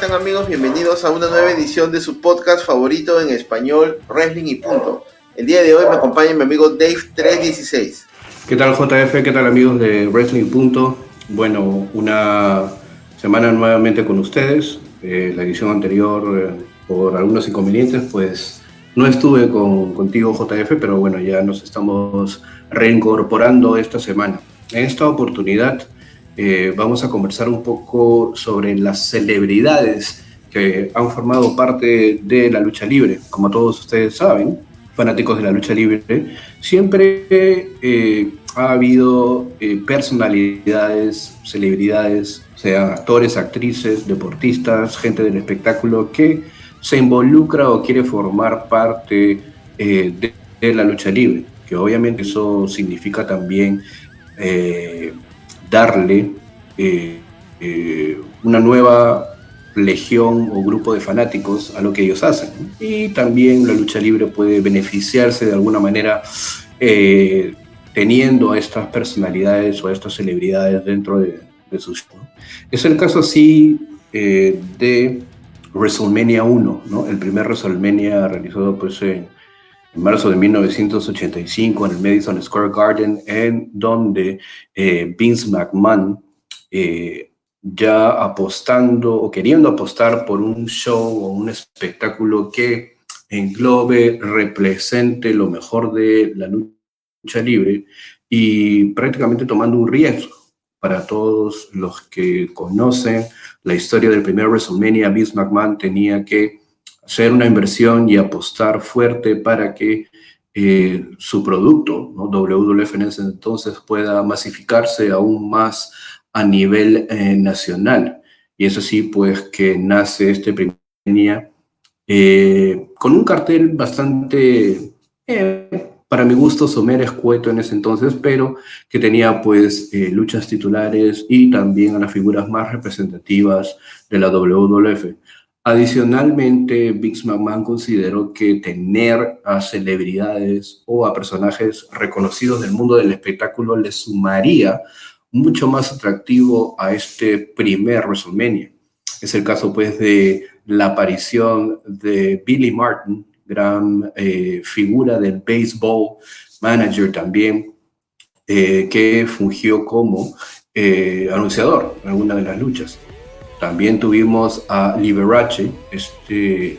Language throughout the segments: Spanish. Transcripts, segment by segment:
están amigos? Bienvenidos a una nueva edición de su podcast favorito en español, Wrestling y Punto. El día de hoy me acompaña mi amigo Dave316. ¿Qué tal JF? ¿Qué tal amigos de Wrestling y Punto? Bueno, una semana nuevamente con ustedes. Eh, la edición anterior, eh, por algunos inconvenientes, pues no estuve con, contigo JF, pero bueno, ya nos estamos reincorporando esta semana. En esta oportunidad eh, vamos a conversar un poco sobre las celebridades que han formado parte de la lucha libre. Como todos ustedes saben, fanáticos de la lucha libre, siempre eh, ha habido eh, personalidades, celebridades, sean actores, actrices, deportistas, gente del espectáculo que se involucra o quiere formar parte de, de, la lucha libre, que obviamente eso significa también darle eh, eh, una nueva legión o grupo de fanáticos a lo que ellos hacen. Y también la lucha libre puede beneficiarse de alguna manera eh, teniendo a estas personalidades o a estas celebridades dentro de, su show. Es el caso así de WrestleMania 1, ¿no? el primer WrestleMania realizado pues, en, en marzo de 1985 en el Madison Square Garden, en donde eh, Vince McMahon, eh, ya apostando o queriendo apostar por un show o un espectáculo que englobe, represente lo mejor de la lucha libre y prácticamente tomando un riesgo para todos los que conocen la historia del primer WrestleMania, Vince McMahon tenía que hacer una inversión y apostar fuerte para que eh, su producto, ¿no? WWF en ese entonces, pueda masificarse aún más a nivel eh, nacional. Y es así, pues, que nace este primer día eh, con un cartel bastante, para mi gusto, somero escueto en ese entonces, pero que tenía, pues, luchas titulares y también a las figuras más representativas de la WWF. Adicionalmente, Biggs McMahon consideró que tener a celebridades o a personajes reconocidos del mundo del espectáculo le sumaría mucho más atractivo a este primer WrestleMania. Es el caso pues de la aparición de Billy Martin, gran eh, figura del baseball manager también, eh, que fungió como eh, anunciador en alguna de las luchas. También tuvimos a Liberace, este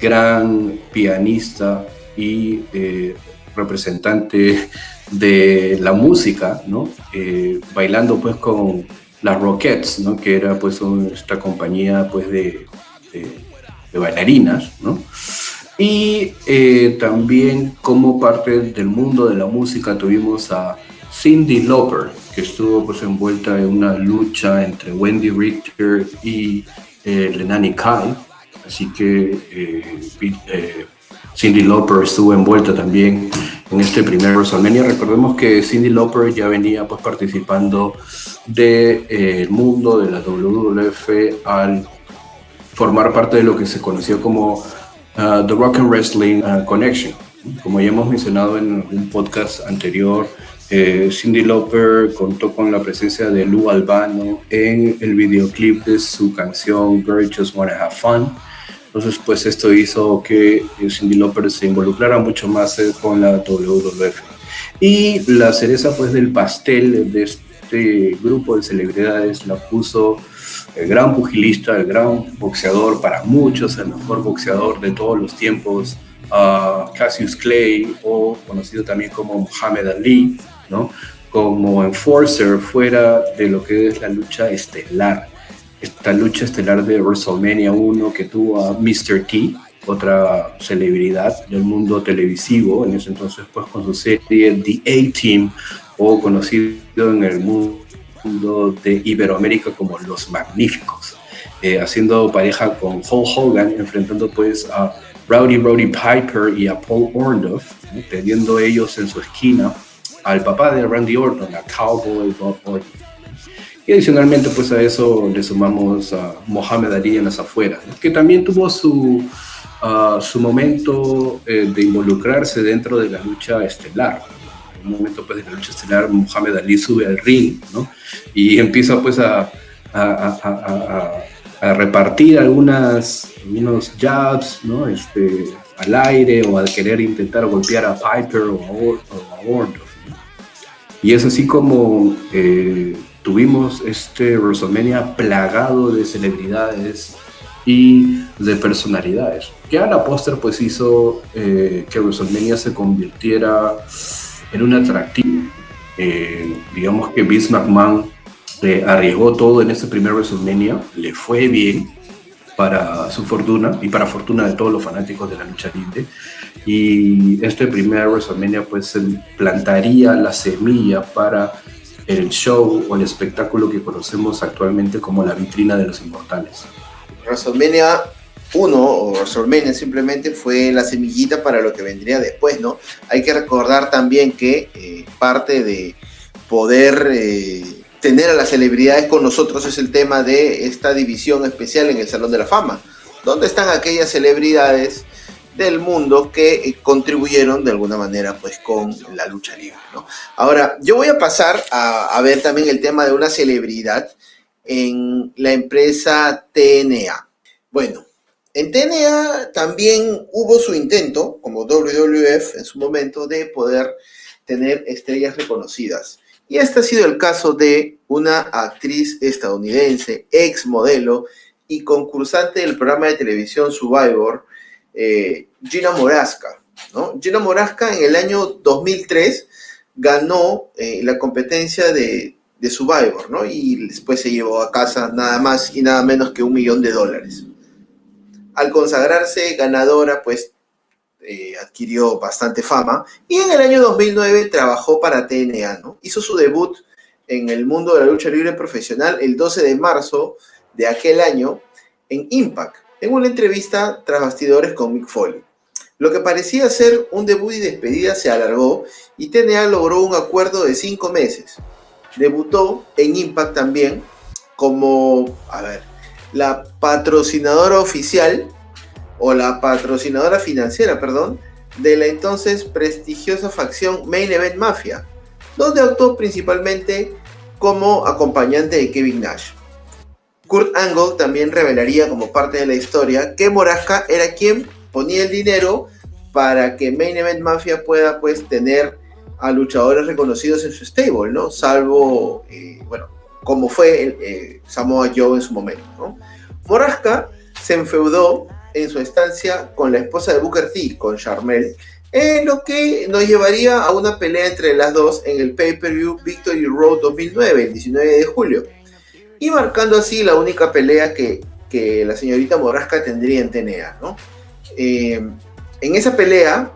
gran pianista y eh, representante de la música, ¿no? Eh, bailando pues con las Rockets, ¿no? Que era pues esta compañía pues de, de, bailarinas, ¿no? Y eh, también como parte del mundo de la música tuvimos a Cindy Lauper, que estuvo pues envuelta en una lucha entre Wendy Richter y eh, Lenani Kai. Así que eh, eh, Cindy Lauper estuvo envuelta también en este primer WrestleMania. Recordemos que Cindy Lauper ya venía pues participando del de, mundo de la WWF al formar parte de lo que se conoció como uh, The Rock and Wrestling uh, Connection. Como ya hemos mencionado en un podcast anterior, eh, Cindy Lauper contó con la presencia de Lou Albano en el videoclip de su canción Girl Just Wanna Have Fun. Entonces, pues esto hizo que eh, Cindy Lauper se involucrara mucho más eh, con la WWF. Y la cereza pues del pastel de este grupo de celebridades la puso el gran pugilista, el gran boxeador, para muchos el mejor boxeador de todos los tiempos, uh, Cassius Clay o conocido también como Muhammad Ali, como enforcer fuera de lo que es la lucha estelar. Esta lucha estelar de WrestleMania 1 que tuvo a Mr. T, otra celebridad del mundo televisivo, en ese entonces pues con su serie The A-Team o conocido en el mundo de Iberoamérica como Los Magníficos, eh, haciendo pareja con Hulk Hogan, enfrentando pues a Rowdy Roddy Piper y a Paul Orndorff, teniendo ellos en su esquina al papá de Randy Orton, a Cowboy Bob Orton. Y adicionalmente, pues a eso le sumamos a Mohamed Ali en las afueras, que también tuvo su, uh, su momento eh, de involucrarse dentro de la lucha estelar. En un momento pues, de la lucha estelar, Mohamed Ali sube al ring ¿no? y empieza pues a, a, a, a repartir algunas, algunos jabs, ¿no? Este, al aire o a querer intentar golpear a Piper o a, Orndorff. Y es así como eh, tuvimos este WrestleMania plagado de celebridades y de personalidades. Que a la póster pues hizo eh, que WrestleMania se convirtiera en un atractivo. Eh, digamos que Vince McMahon arriesgó todo en este primer WrestleMania, le fue bien, para su fortuna y para fortuna de todos los fanáticos de la lucha libre. Y este primer WrestleMania pues plantaría la semilla para el show o el espectáculo que conocemos actualmente como la vitrina de los inmortales. WrestleMania 1 o WrestleMania simplemente fue la semillita para lo que vendría después, ¿no? Hay que recordar también que eh, parte de poder eh, tener a las celebridades con nosotros es el tema de esta división especial en el Salón de la Fama. ¿Dónde están aquellas celebridades del mundo que eh, contribuyeron de alguna manera pues con la lucha libre? Ahora, yo voy a pasar a, a ver también el tema de una celebridad en la empresa TNA. Bueno, en TNA también hubo su intento, como WWF en su momento, de poder tener estrellas reconocidas. Y este ha sido el caso de una actriz estadounidense, ex modelo y concursante del programa de televisión Survivor, eh, Gina Morasca. Gina Morasca en el año 2003 ganó eh, la competencia de, de Survivor, ¿no? Y después se llevó a casa nada más y nada menos que un millón de dólares. Al consagrarse ganadora, pues eh, adquirió bastante fama y en el año 2009 trabajó para TNA, ¿no? Hizo su debut en el mundo de la lucha libre profesional el 12 de marzo de aquel año en Impact, en una entrevista tras bastidores con Mick Foley. Lo que parecía ser un debut y despedida se alargó y TNA logró un acuerdo de cinco meses. Debutó en Impact también como, a ver, la patrocinadora oficial o la patrocinadora financiera, perdón, de la entonces prestigiosa facción Main Event Mafia, donde actuó principalmente como acompañante de Kevin Nash. Kurt Angle también revelaría como parte de la historia que Morasca era quien ponía el dinero para que Main Event Mafia pueda pues tener a luchadores reconocidos en su stable, ¿no? Salvo, eh, bueno, como fue eh, Samoa Joe en su momento, ¿no? Morasca se enfeudó en su estancia con la esposa de Booker T, con Charmel, en lo que nos llevaría a una pelea entre las dos en el pay-per-view Victory Road 2009, el 19 de julio, y marcando así la única pelea que, la señorita Morasca tendría en TNA. Eh, en esa pelea,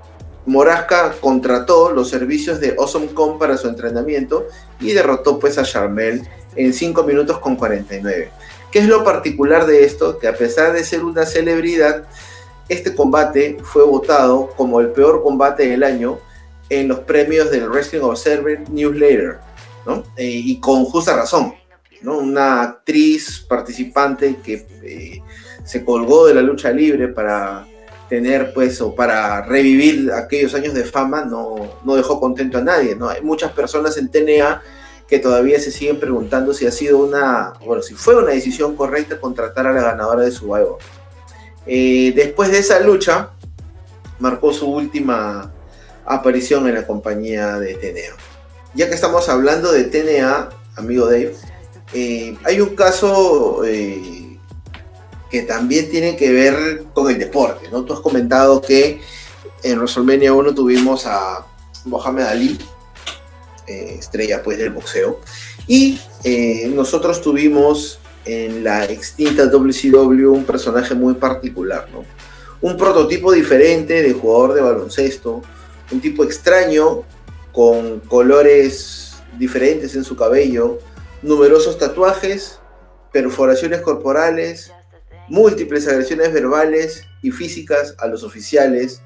Morasca contrató los servicios de Awesome Com para su entrenamiento y derrotó pues a Charmel en 5 minutos con 49. ¿Qué es lo particular de esto? Que a pesar de ser una celebridad, este combate fue votado como el peor combate del año en los premios del Wrestling Observer Newsletter, ¿no? Eh, y con justa razón, ¿no? Una actriz participante que eh, se colgó de la lucha libre para tener, pues, o para revivir aquellos años de fama, no, no dejó contento a nadie, ¿no? Hay muchas personas en TNA que todavía se siguen preguntando si ha sido una, bueno, si fue una decisión correcta contratar a la ganadora de Survivor. Eh, después de esa lucha, marcó su última aparición en la compañía de TNA. Ya que estamos hablando de TNA, amigo Dave, eh, hay un caso eh, que también tiene que ver con el deporte, ¿no? Tú has comentado que en WrestleMania 1 tuvimos a Mohamed Ali, eh, estrella pues del boxeo. Y nosotros tuvimos en la extinta WCW un personaje muy particular, ¿no? Un prototipo diferente de jugador de baloncesto, un tipo extraño con colores diferentes en su cabello, numerosos tatuajes, perforaciones corporales, múltiples agresiones verbales y físicas a los oficiales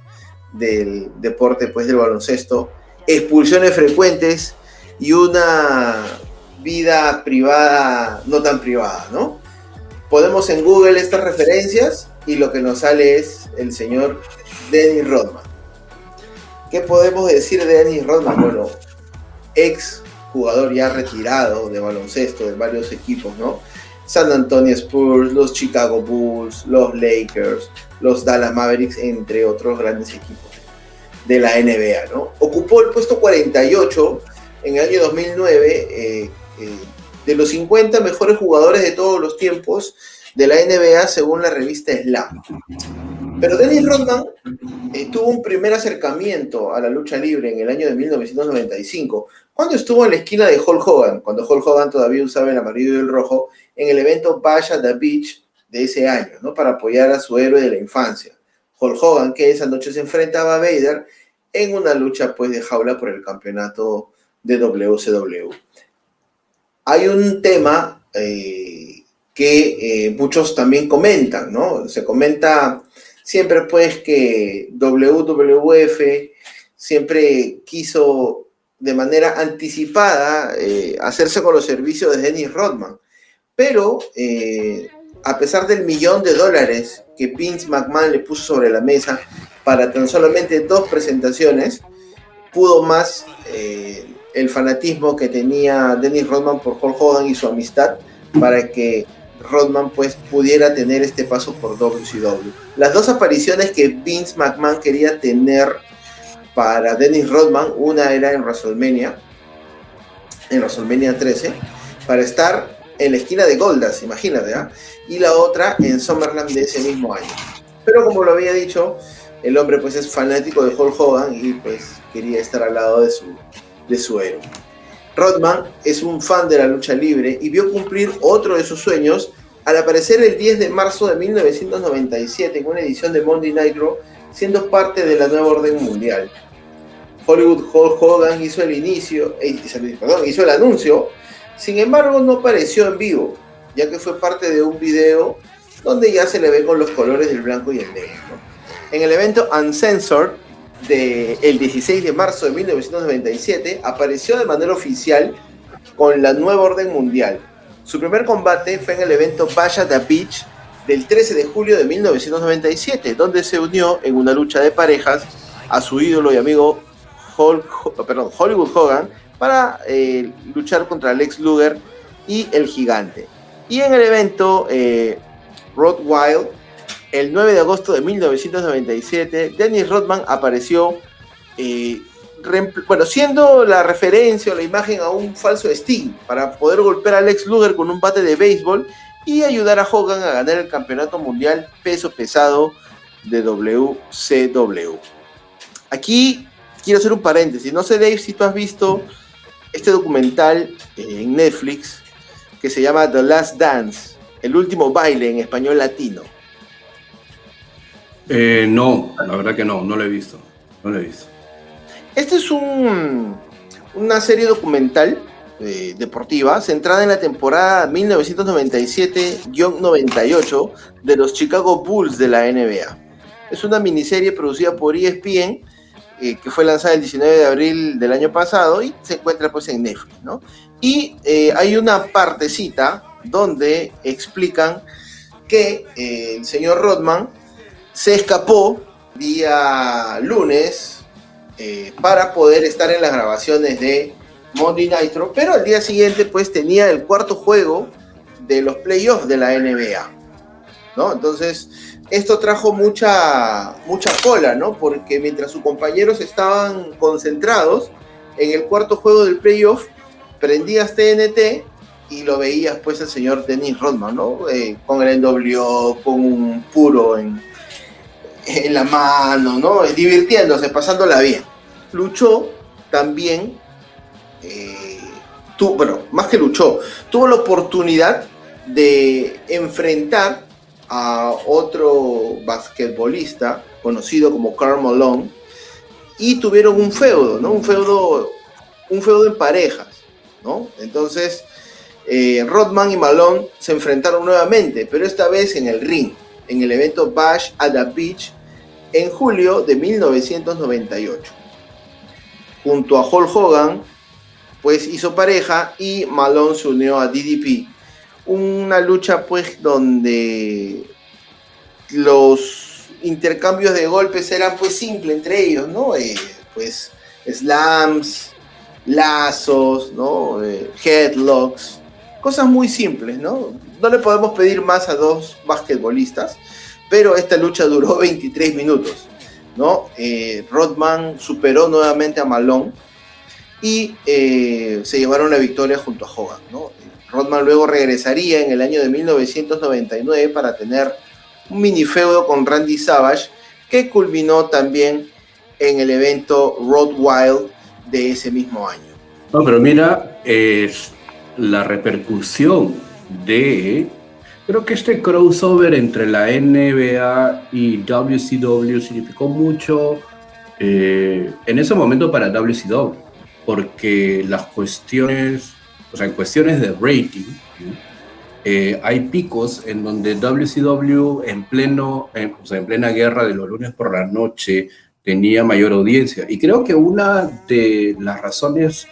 del deporte pues del baloncesto expulsiones frecuentes y una vida privada no tan privada, ¿no? Podemos en Google estas referencias y lo que nos sale es el señor Dennis Rodman. ¿Qué podemos decir de Dennis Rodman? Bueno, ex jugador ya retirado de baloncesto de varios equipos, ¿no? San Antonio Spurs, los Chicago Bulls, los Lakers, los Dallas Mavericks, entre otros grandes equipos de la NBA. ¿no? Ocupó el puesto 48 en el año 2009 eh, eh, de los 50 mejores jugadores de todos los tiempos de la NBA según la revista Slam. Pero Dennis Rodman eh, tuvo un primer acercamiento a la lucha libre en el año de 1995, cuando estuvo en la esquina de Hulk Hogan, cuando Hulk Hogan todavía usaba el amarillo y el rojo, en el evento Bash at the Beach de ese año, ¿no? Para apoyar a su héroe de la infancia, Hulk Hogan, que esa noche se enfrentaba a Vader en una lucha pues de jaula por el campeonato de WCW. Hay un tema eh, que eh, muchos también comentan, ¿no? Se comenta siempre pues que WWF siempre quiso de manera anticipada eh, hacerse con los servicios de Dennis Rodman, pero eh, a pesar del millón de dólares que Vince McMahon le puso sobre la mesa para tan solamente dos presentaciones, pudo más eh, el fanatismo que tenía Dennis Rodman por Hulk Hogan y su amistad para que Rodman pues pudiera tener este paso por WCW. Las dos apariciones que Vince McMahon quería tener para Dennis Rodman, una era en WrestleMania, en WrestleMania 13, para estar en la esquina de Goldas, imagínate, ¿ah? y la otra en SummerSlam de ese mismo año. Pero como lo había dicho, el hombre pues es fanático de Hulk Hogan y pues quería estar al lado de su, de su héroe. Rodman es un fan de la lucha libre y vio cumplir otro de sus sueños al aparecer el 10 de marzo de 1997 en una edición de Monday Night Raw, siendo parte de la nueva orden mundial. Hollywood Hogan hizo el inicio, eh, perdón, hizo el anuncio, sin embargo no apareció en vivo, ya que fue parte de un video donde ya se le ve con los colores del blanco y el negro. En el evento Uncensored, del 16 de marzo de 1997, apareció de manera oficial con la nueva orden mundial. Su primer combate fue en el evento Bash the Beach del 13 de julio de 1997, donde se unió en una lucha de parejas a su ídolo y amigo perdón, Hollywood Hogan para eh, luchar contra Lex Luger y el gigante. Y en el evento eh, Wild el 9 de agosto de 1997, Dennis Rodman apareció, eh, bueno, siendo la referencia o la imagen a un falso Sting para poder golpear a Lex Luger con un bate de béisbol y ayudar a Hogan a ganar el campeonato mundial peso pesado de WCW. Aquí quiero hacer un paréntesis. No sé, Dave, si tú has visto este documental en Netflix que se llama The Last Dance, el último baile en español latino. Eh, no, la verdad que no, no lo he visto. No lo he visto. Este es un, una serie documental eh, deportiva centrada en la temporada 1997-98 de los Chicago Bulls de la NBA. Es una miniserie producida por ESPN eh, que fue lanzada el 19 de abril del año pasado y se encuentra pues en Netflix, ¿no? Y hay una partecita donde explican que el señor Rodman se escapó día lunes eh, para poder estar en las grabaciones de Monday Nitro, pero al día siguiente pues tenía el cuarto juego de los playoffs de la NBA, ¿no? Entonces, esto trajo mucha, mucha cola, ¿no? Porque mientras sus compañeros estaban concentrados en el cuarto juego del playoff, prendías TNT y lo veías pues el señor Dennis Rodman, ¿no? Eh, con el NWO, con un puro en, en la mano, ¿no? Divirtiéndose, pasándola bien. Luchó también, eh, bueno, más que luchó, tuvo la oportunidad de enfrentar a otro basquetbolista conocido como Karl Malone y tuvieron un feudo, ¿no? Un feudo, un feudo en parejas, ¿no? Entonces, eh, Rodman y Malone se enfrentaron nuevamente, pero esta vez en el ring, en el evento Bash at the Beach en julio de 1998. Junto a Hulk Hogan, pues hizo pareja y Malone se unió a DDP. Una lucha pues donde los intercambios de golpes eran pues simples entre ellos, ¿no? Eh, pues slams, lazos, ¿no? Eh, headlocks, cosas muy simples, ¿no? no le podemos pedir más a dos basquetbolistas, pero esta lucha duró 23 minutos. ¿no? Eh, Rodman superó nuevamente a Malone y se llevaron la victoria junto a Hogan. ¿no? Rodman luego regresaría en el año de 1999 para tener un mini feudo con Randy Savage que culminó también en el evento Road Wild de ese mismo año. No, pero mira, es la repercusión de Creo que este crossover entre la NBA y WCW significó mucho eh, en ese momento para WCW, porque las cuestiones, o sea, en cuestiones de rating, eh, hay picos en donde WCW en, pleno, o sea, en plena guerra de los lunes por la noche tenía mayor audiencia. Y creo que una de las razones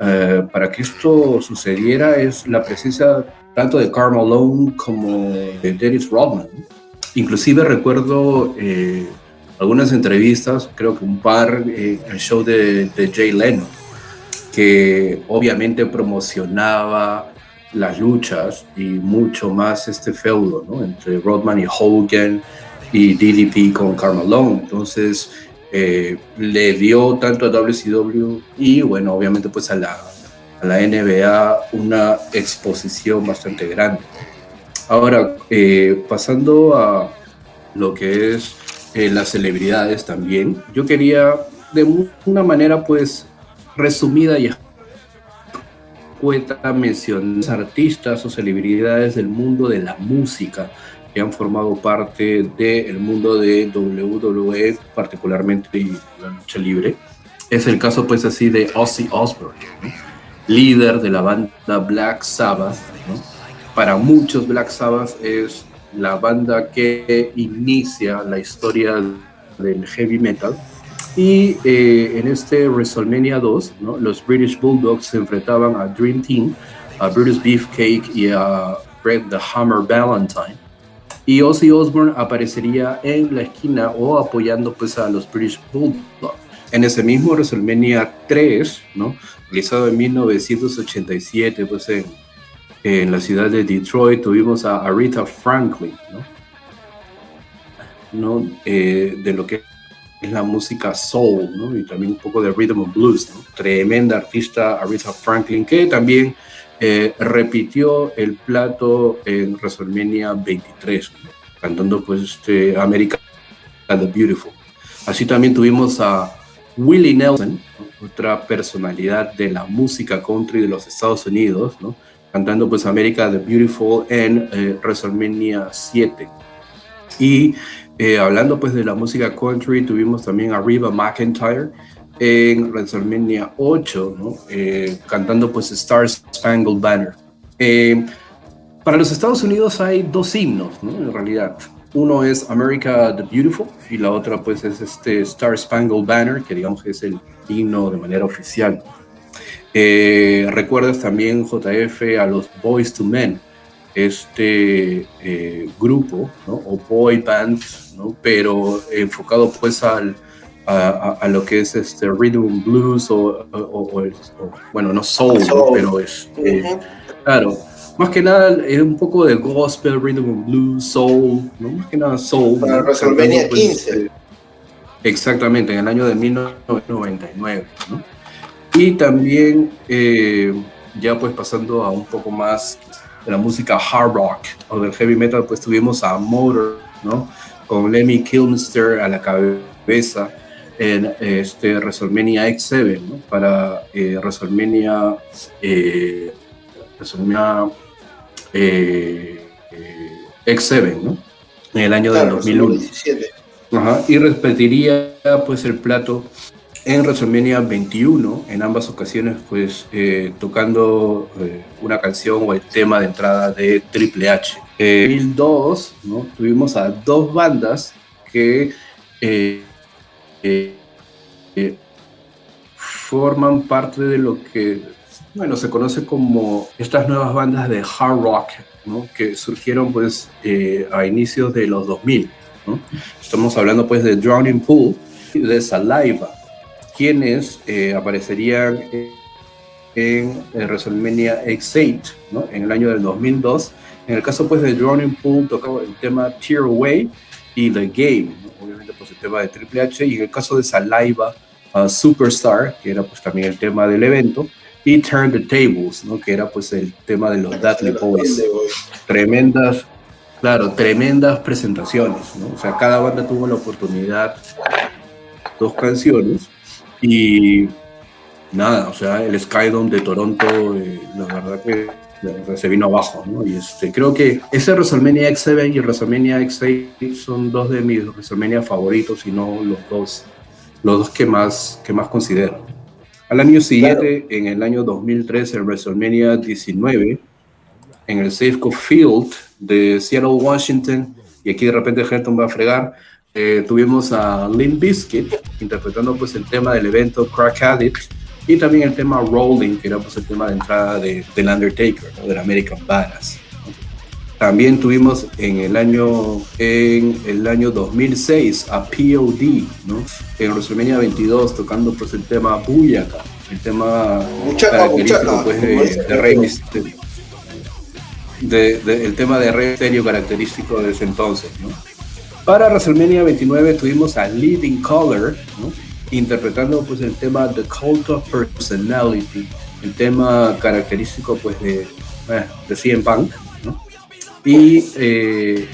eh, para que esto sucediera es la presencia tanto de Karl Malone como de Dennis Rodman. Inclusive recuerdo eh, algunas entrevistas, creo que un par, eh, el show de, Jay Leno, que obviamente promocionaba las luchas y mucho más este feudo entre Rodman y Hogan y DDP con Karl Malone. Entonces eh, le dio tanto a WCW y bueno, obviamente pues a la a la NBA una exposición bastante grande. Ahora, eh, pasando a lo que es eh, las celebridades también, yo quería de una manera pues resumida y escueta mencionar artistas o celebridades del mundo de la música que han formado parte del mundo de WWE, particularmente y la lucha libre. Es el caso pues así de Ozzy Osbourne líder de la banda Black Sabbath. Para muchos Black Sabbath es la banda que inicia la historia del heavy metal. Y eh, en este WrestleMania 2, los British Bulldogs se enfrentaban a Dream Team, a Brutus Beefcake y a Brett the Hammer Valentine. Y Ozzy Osbourne aparecería en la esquina o apoyando pues a los British Bulldogs. En ese mismo WrestleMania 3, ¿no? realizado en 1987, pues en, en, la ciudad de Detroit, tuvimos a Aretha Franklin, ¿no? ¿No? Eh, de lo que es la música soul, ¿no? Y también un poco de rhythm and blues, ¿no? Tremenda artista Aretha Franklin, que también eh, repitió el plato en WrestleMania 23, cantando pues este America the Beautiful. Así también tuvimos a Willie Nelson, otra personalidad de la música country de los Estados Unidos, ¿no? cantando pues America the Beautiful en eh, WrestleMania 7. Y eh, hablando pues de la música country, tuvimos también a Reba McIntyre en WrestleMania 8, ¿no? Eh, cantando pues Star Spangled Banner. para los Estados Unidos hay dos himnos, ¿no? en realidad. Uno es America the Beautiful y la otra pues es este Star Spangled Banner, que digamos es el himno de manera oficial. Eh, recuerdas también JF a los Boys to Men, este eh, grupo, ¿no? o boy band, ¿no? pero enfocado pues al, a, lo que es este rhythm blues o, bueno, no soul, pero es, este, claro, más que nada es un poco de gospel, rhythm blues, soul, ¿no? Más que nada soul. Para WrestleMania 15. Pues, exactamente, en el año de 1999, ¿no? Y también, eh, ya pues pasando a un poco más de la música hard rock o del heavy metal, pues tuvimos a Motor, ¿no? Con Lemmy Kilmister a la cabeza en este WrestleMania X7, ¿no? Para eh, WrestleMania, eh, WrestleMania eh, eh, X7, ¿no? En el año del 2001. Ajá, y repetiría pues el plato en WrestleMania 21, en ambas ocasiones pues eh, tocando una canción o el tema de entrada de Triple H. En 2002 ¿no? tuvimos a dos bandas que forman parte de lo que bueno, se conoce como estas nuevas bandas de hard rock, ¿no? que surgieron pues eh, a inicios de los 2000. ¿no? Estamos hablando pues de Drowning Pool y de Saliva, quienes eh, aparecerían en, WrestleMania X8 ¿no? en el año del 2002 En el caso pues de Drowning Pool tocaba el tema Tear Away y The Game, obviamente pues el tema de Triple H, y en el caso de Saliva, uh, Superstar, que era pues también el tema del evento, y Turn the Tables, ¿no? que era pues el tema de los Dudley Boys. Tremendas, claro, tremendas presentaciones, ¿no? O sea, cada banda tuvo la oportunidad, dos canciones, y nada, o sea, el Skydome de Toronto, eh, la verdad que se vino abajo, ¿no? Y este, creo que ese WrestleMania X7 y WrestleMania X8 son dos de mis WrestleMania favoritos, y no los dos, los dos que más, que más considero. Al año siguiente, en el año 2003, en WrestleMania 19, en el Safeco Field de Seattle, Washington, y aquí de repente Helton va a fregar, eh, tuvimos a Limp Bizkit interpretando pues el tema del evento Crack Addict y también el tema Rolling, que era pues el tema de entrada de, del Undertaker, ¿no? del American Badass. También tuvimos en el año, en el año 2006 a POD, ¿no? En WrestleMania 22 tocando pues el tema Booyaka, el tema característico pues de, de Rey Mysterio. De, el tema de Rey Mysterio característico de ese entonces, ¿no? Para WrestleMania 29 tuvimos a Living Color, interpretando pues el tema The Cult of Personality, el tema característico pues de, eh, de CM Punk. Y eh,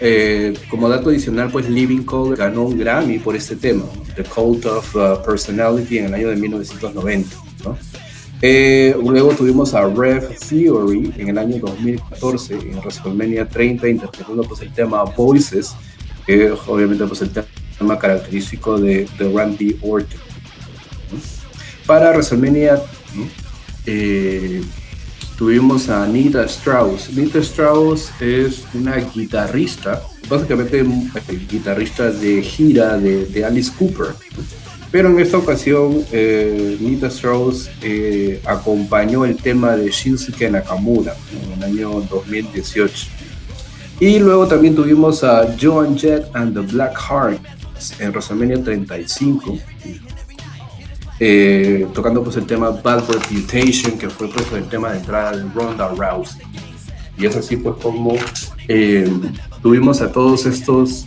eh, como dato adicional, pues Living Color ganó un Grammy por este tema, The Cult of uh, Personality, en el año de 1990. ¿no? Eh, luego tuvimos a Rev Theory en el año 2014 en WrestleMania 30 interpretando pues el tema Voices, que obviamente pues el tema característico de, de Randy Orton. Para WrestleMania eh, tuvimos a Nita Strauss. Nita Strauss es una guitarrista, básicamente guitarrista de gira de, de Alice Cooper. Pero en esta ocasión, eh, Nita Strauss eh, acompañó el tema de Shinsuke Nakamura en el año 2018. Y luego también tuvimos a Joan Jett and the Black Heart en WrestleMania 35 eh, tocando pues el tema Bad Reputation, que fue pues el tema de entrada de Ronda Rousey. Y es así pues como eh, tuvimos a todos estos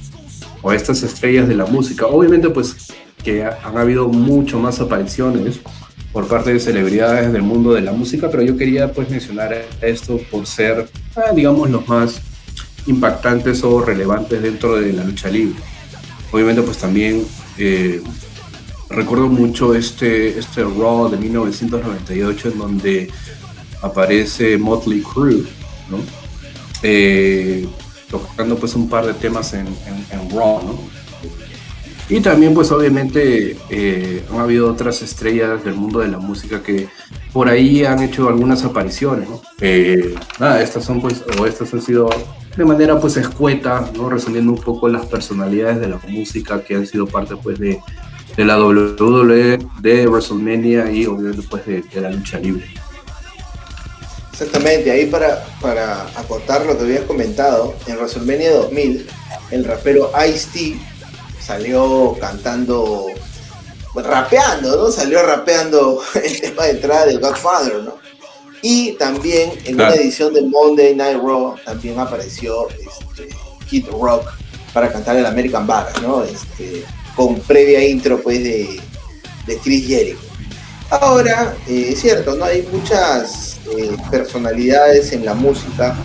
o estas estrellas de la música. Obviamente pues que han habido mucho más apariciones por parte de celebridades del mundo de la música, pero yo quería pues mencionar esto por ser, eh, digamos, los más impactantes o relevantes dentro de la lucha libre. Obviamente pues también eh, recuerdo mucho este, este Raw de 1998 en donde aparece Motley Crue, ¿no? Eh, tocando pues un par de temas en, en, en Raw, ¿no? Y también pues obviamente eh, han habido otras estrellas del mundo de la música que por ahí han hecho algunas apariciones. Eh, nada, estas son pues, o estas han sido de manera pues escueta, ¿no? Resumiendo un poco las personalidades de la música que han sido parte pues de, de la WWE, de WrestleMania y obviamente pues de, de, la lucha libre. Exactamente, ahí para, para acotar lo que habías comentado, en WrestleMania 2000, el rapero Ice-T salió cantando, rapeando, ¿no? Salió rapeando el tema de entrada del Godfather, ¿no? Y también en claro. una edición de Monday Night Raw también apareció este, Kid Rock para cantar el American Badass, ¿no? Este, con previa intro pues de, de Chris Jericho. Ahora, eh, es cierto, ¿no? Hay muchas eh, personalidades en la música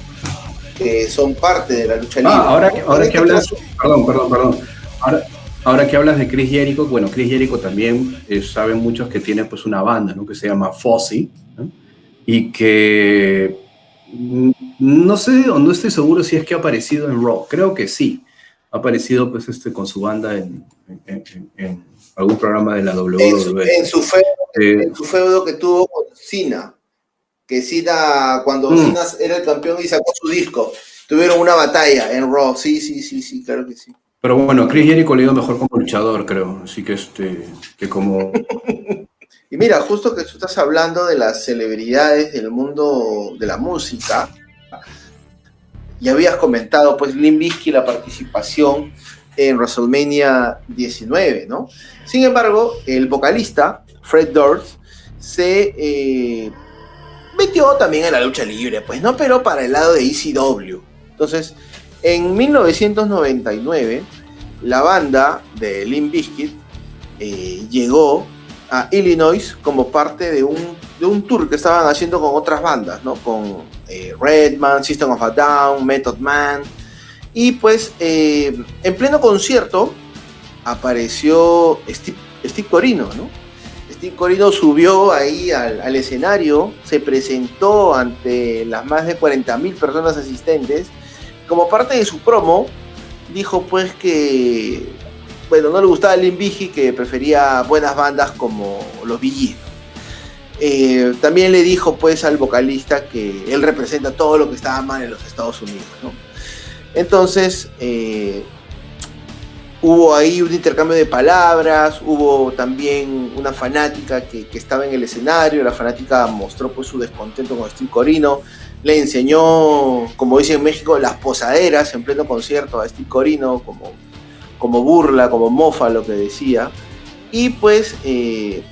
que son parte de la lucha libre. Ah, ahora, que, ahora que hablas, perdón, perdón, perdón. Ahora, ahora, que hablas de Chris Jericho, bueno, Chris Jericho también eh, saben muchos que tiene pues una banda, ¿no? Que se llama Fozzy, ¿no? Y que mm, no sé, o no estoy seguro si es que ha aparecido en Raw, creo que sí ha aparecido pues este con su banda en, en, en, en algún programa de la WWE. En su, en su, feudo, eh, en su feudo que tuvo con Cena, que Cena cuando mm. Cena era el campeón y sacó su disco, tuvieron una batalla en Raw, sí, sí, sí, sí, claro que sí. Pero bueno, Chris Jericho le mejor como luchador, creo, así que este, que como... y mira, justo que tú estás hablando de las celebridades del mundo de la música, y habías comentado, pues, Limbisky, la participación en WrestleMania 19, ¿no? Sin embargo, el vocalista, Fred Durst, se, eh, metió también en la lucha libre, pues, ¿no? Pero para el lado de ECW. Entonces, en 1999, la banda de Limp Bizkit eh, llegó a Illinois como parte de un, tour que estaban haciendo con otras bandas, ¿no? Con eh, Redman, System of a Down, Method Man. Y pues eh, en pleno concierto apareció Steve, Steve Corino, ¿no? Steve Corino subió ahí al, al, escenario, se presentó ante las más de 40.000 personas asistentes. Como parte de su promo, dijo pues que bueno, no le gustaba el Limbiji, que prefería buenas bandas como los Billys. Eh, también le dijo pues al vocalista que él representa todo lo que estaba mal en los Estados Unidos. Entonces eh, hubo ahí un intercambio de palabras, hubo también una fanática que, que, estaba en el escenario, la fanática mostró pues su descontento con Steve Corino, le enseñó, como dicen en México, las posaderas en pleno concierto a Steve Corino, como como burla, como mofa lo que decía. Y pues eh,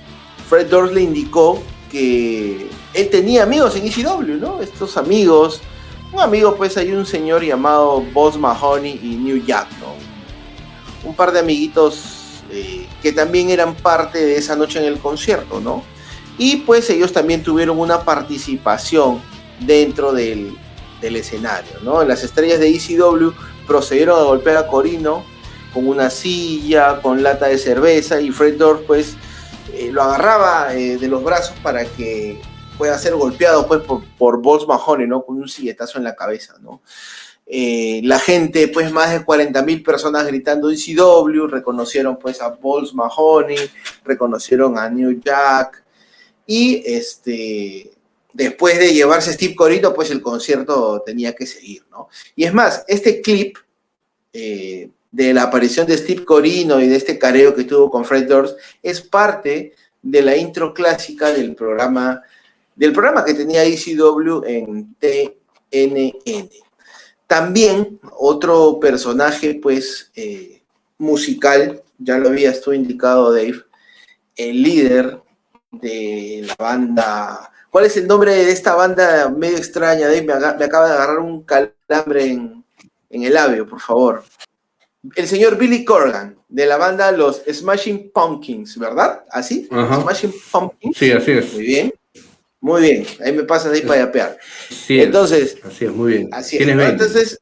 Fred Durst le indicó que él tenía amigos en ECW, ¿no? Estos amigos, un amigo pues hay un señor llamado Boss Mahoney y New Jack. Un par de amiguitos eh, que también eran parte de esa noche en el concierto, ¿no? Y pues ellos también tuvieron una participación dentro del, del escenario, ¿no? Las estrellas de ECW procedieron a golpear a Corino con una silla, con lata de cerveza, y Fred Durst pues eh, lo agarraba eh, de los brazos para que pueda ser golpeado pues por, por Mahoney, ¿no? Con un silletazo en la cabeza, ¿no? Eh, la gente, pues más de 40 mil personas gritando ECW, reconocieron pues a Balls Mahoney, reconocieron a New Jack, y este, después de llevarse Steve Corito, pues el concierto tenía que seguir, ¿no? Y es más, este clip eh, de la aparición de Steve Corino y de este careo que tuvo con Fred Durst es parte de la intro clásica del programa del programa que tenía ECW en TNN. También otro personaje, pues, eh, musical, ya lo habías tú indicado, Dave, el líder de la banda. ¿Cuál es el nombre de esta banda medio extraña, Dave? Me, me acaba de agarrar un calambre en, en el labio, por favor el señor Billy Corgan, de la banda Los Smashing Pumpkins, ¿verdad? ¿Así? Ajá. Smashing Pumpkins. Sí, así es. Muy bien. Muy bien. Ahí me pasas ahí para yapear. Sí, Entonces, así es, muy bien. Así es. Entonces,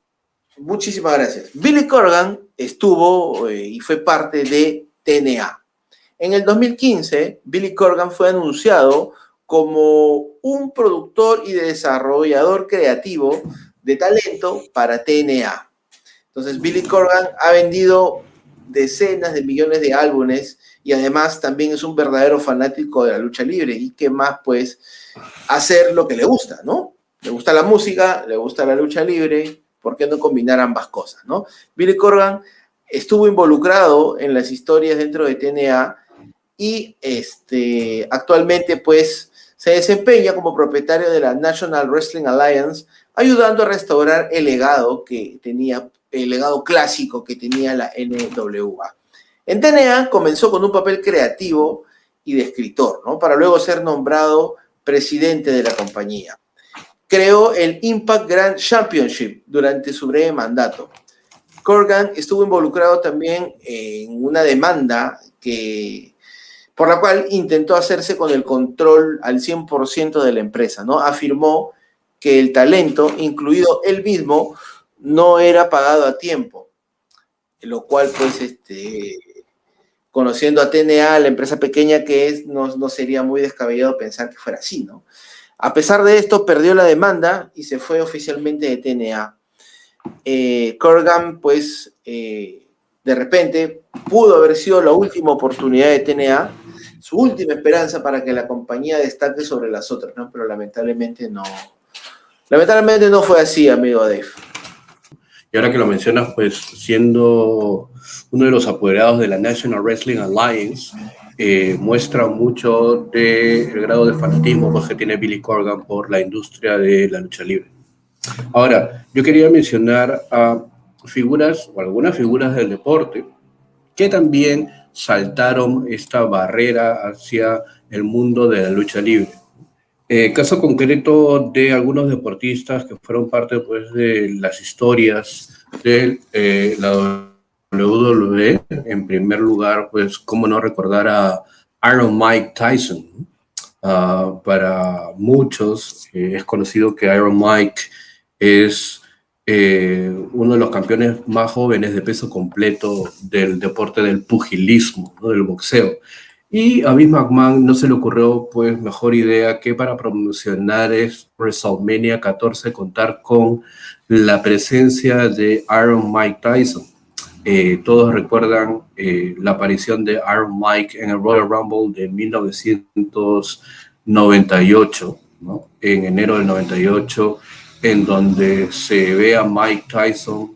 muchísimas gracias. Billy Corgan estuvo eh, y fue parte de TNA. En el 2015, Billy Corgan fue anunciado como un productor y desarrollador creativo de talento para TNA. Entonces, Billy Corgan ha vendido decenas de millones de álbumes y además también es un verdadero fanático de la lucha libre. ¿Y qué más? Pues hacer lo que le gusta, ¿no? Le gusta la música, le gusta la lucha libre, ¿por qué no combinar ambas cosas, ¿no? Billy Corgan estuvo involucrado en las historias dentro de TNA y este, actualmente pues se desempeña como propietario de la National Wrestling Alliance, ayudando a restaurar el legado que tenía el legado clásico que tenía la NWA. En TNA comenzó con un papel creativo y de escritor, ¿no? Para luego ser nombrado presidente de la compañía. Creó el Impact Grand Championship durante su breve mandato. Corgan estuvo involucrado también en una demanda que, por la cual intentó hacerse con el control al 100% de la empresa, ¿no? Afirmó que el talento, incluido él mismo, no era pagado a tiempo, lo cual pues este, conociendo a TNA, la empresa pequeña que es, no, sería muy descabellado pensar que fuera así, ¿no? A pesar de esto, perdió la demanda y se fue oficialmente de TNA. Eh, Corgan, pues, eh, de repente pudo haber sido la última oportunidad de TNA, su última esperanza para que la compañía destaque sobre las otras, ¿no? Pero lamentablemente no. Lamentablemente no fue así, amigo Dave. Y ahora que lo mencionas, pues siendo uno de los apoderados de la National Wrestling Alliance, eh, muestra mucho del de grado de fanatismo pues, que tiene Billy Corgan por la industria de la lucha libre. Ahora, yo quería mencionar a figuras o algunas figuras del deporte que también saltaron esta barrera hacia el mundo de la lucha libre. Eh, caso concreto de algunos deportistas que fueron parte pues, de las historias de eh, la WWE. En primer lugar, pues, cómo no recordar a Iron Mike Tyson. Uh, para muchos eh, es conocido que Iron Mike es eh, uno de los campeones más jóvenes de peso completo del deporte del pugilismo, ¿no? del boxeo. Y a Vince McMahon no se le ocurrió pues mejor idea que para promocionar es WrestleMania 14 contar con la presencia de Iron Mike Tyson. Eh, todos recuerdan eh, la aparición de Iron Mike en el Royal Rumble de 1998, ¿no? en enero del 98 en donde se ve a Mike Tyson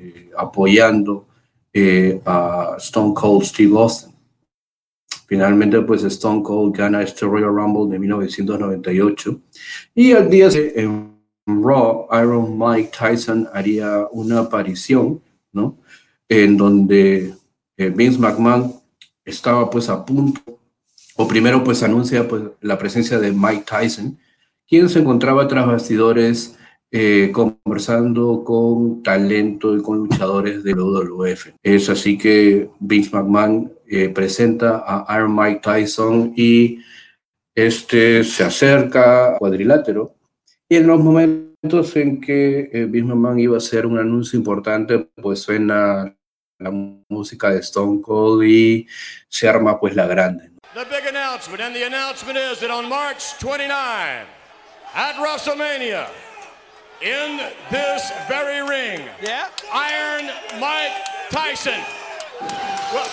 eh, apoyando eh, a Stone Cold Steve Austin. Finalmente, pues Stone Cold gana este Royal Rumble de 1998 y al día siguiente en Raw, Iron Mike Tyson haría una aparición, ¿no? En donde eh, Vince McMahon estaba pues a punto, o primero pues anuncia pues la presencia de Mike Tyson, quien se encontraba tras bastidores eh, conversando con talento y con luchadores de WWF. Es así que Vince McMahon eh, presenta a Iron Mike Tyson y este se acerca al cuadrilátero y en los momentos en que eh, Vince McMahon iba a hacer un anuncio importante, pues suena la música de Stone Cold y se arma pues la grande. The big announcement and the announcement is that on March 29 at WrestleMania in this very ring. Yeah. Iron Mike Tyson. Well,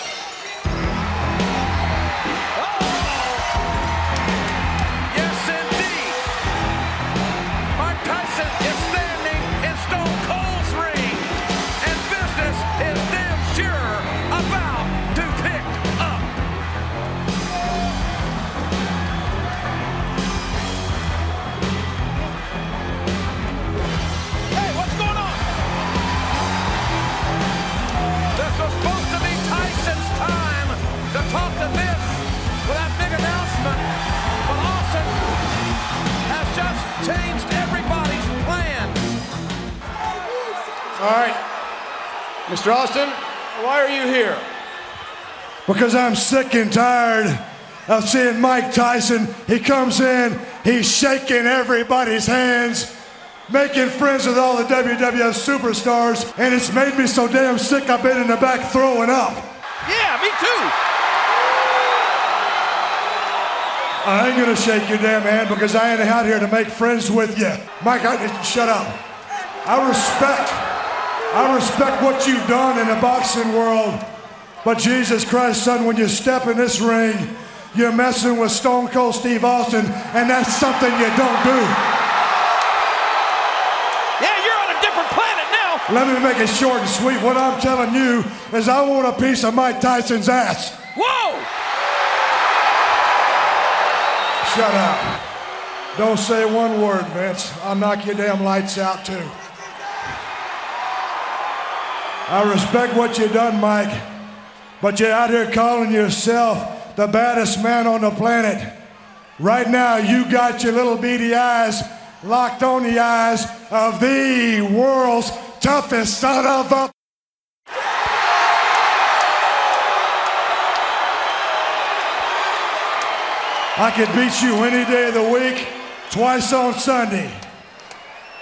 All right. Mr. Austin, why are you here? Because I'm sick and tired of seeing Mike Tyson. He comes in, he's shaking everybody's hands, making friends with all the WWF superstars, and it's made me so damn sick I've been in the back throwing up. Yeah, me too. I ain't gonna shake your damn hand because I ain't out here to make friends with you. Mike, I, shut up. I respect I respect what you've done in the boxing world. But Jesus Christ, son, when you step in this ring, you're messing with Stone Cold Steve Austin, and that's something you don't do. Yeah, you're on a different planet now. Let me make it short and sweet. What I'm telling you is I want a piece of Mike Tyson's ass. Whoa! Shut up. Don't say one word, Vince. I'll knock your damn lights out, too. I respect what you done, Mike, but you're out here calling yourself the baddest man on the planet. Right now, you got your little beady eyes locked on the eyes of the world's toughest son of a. I could beat you any day of the week, twice on Sunday.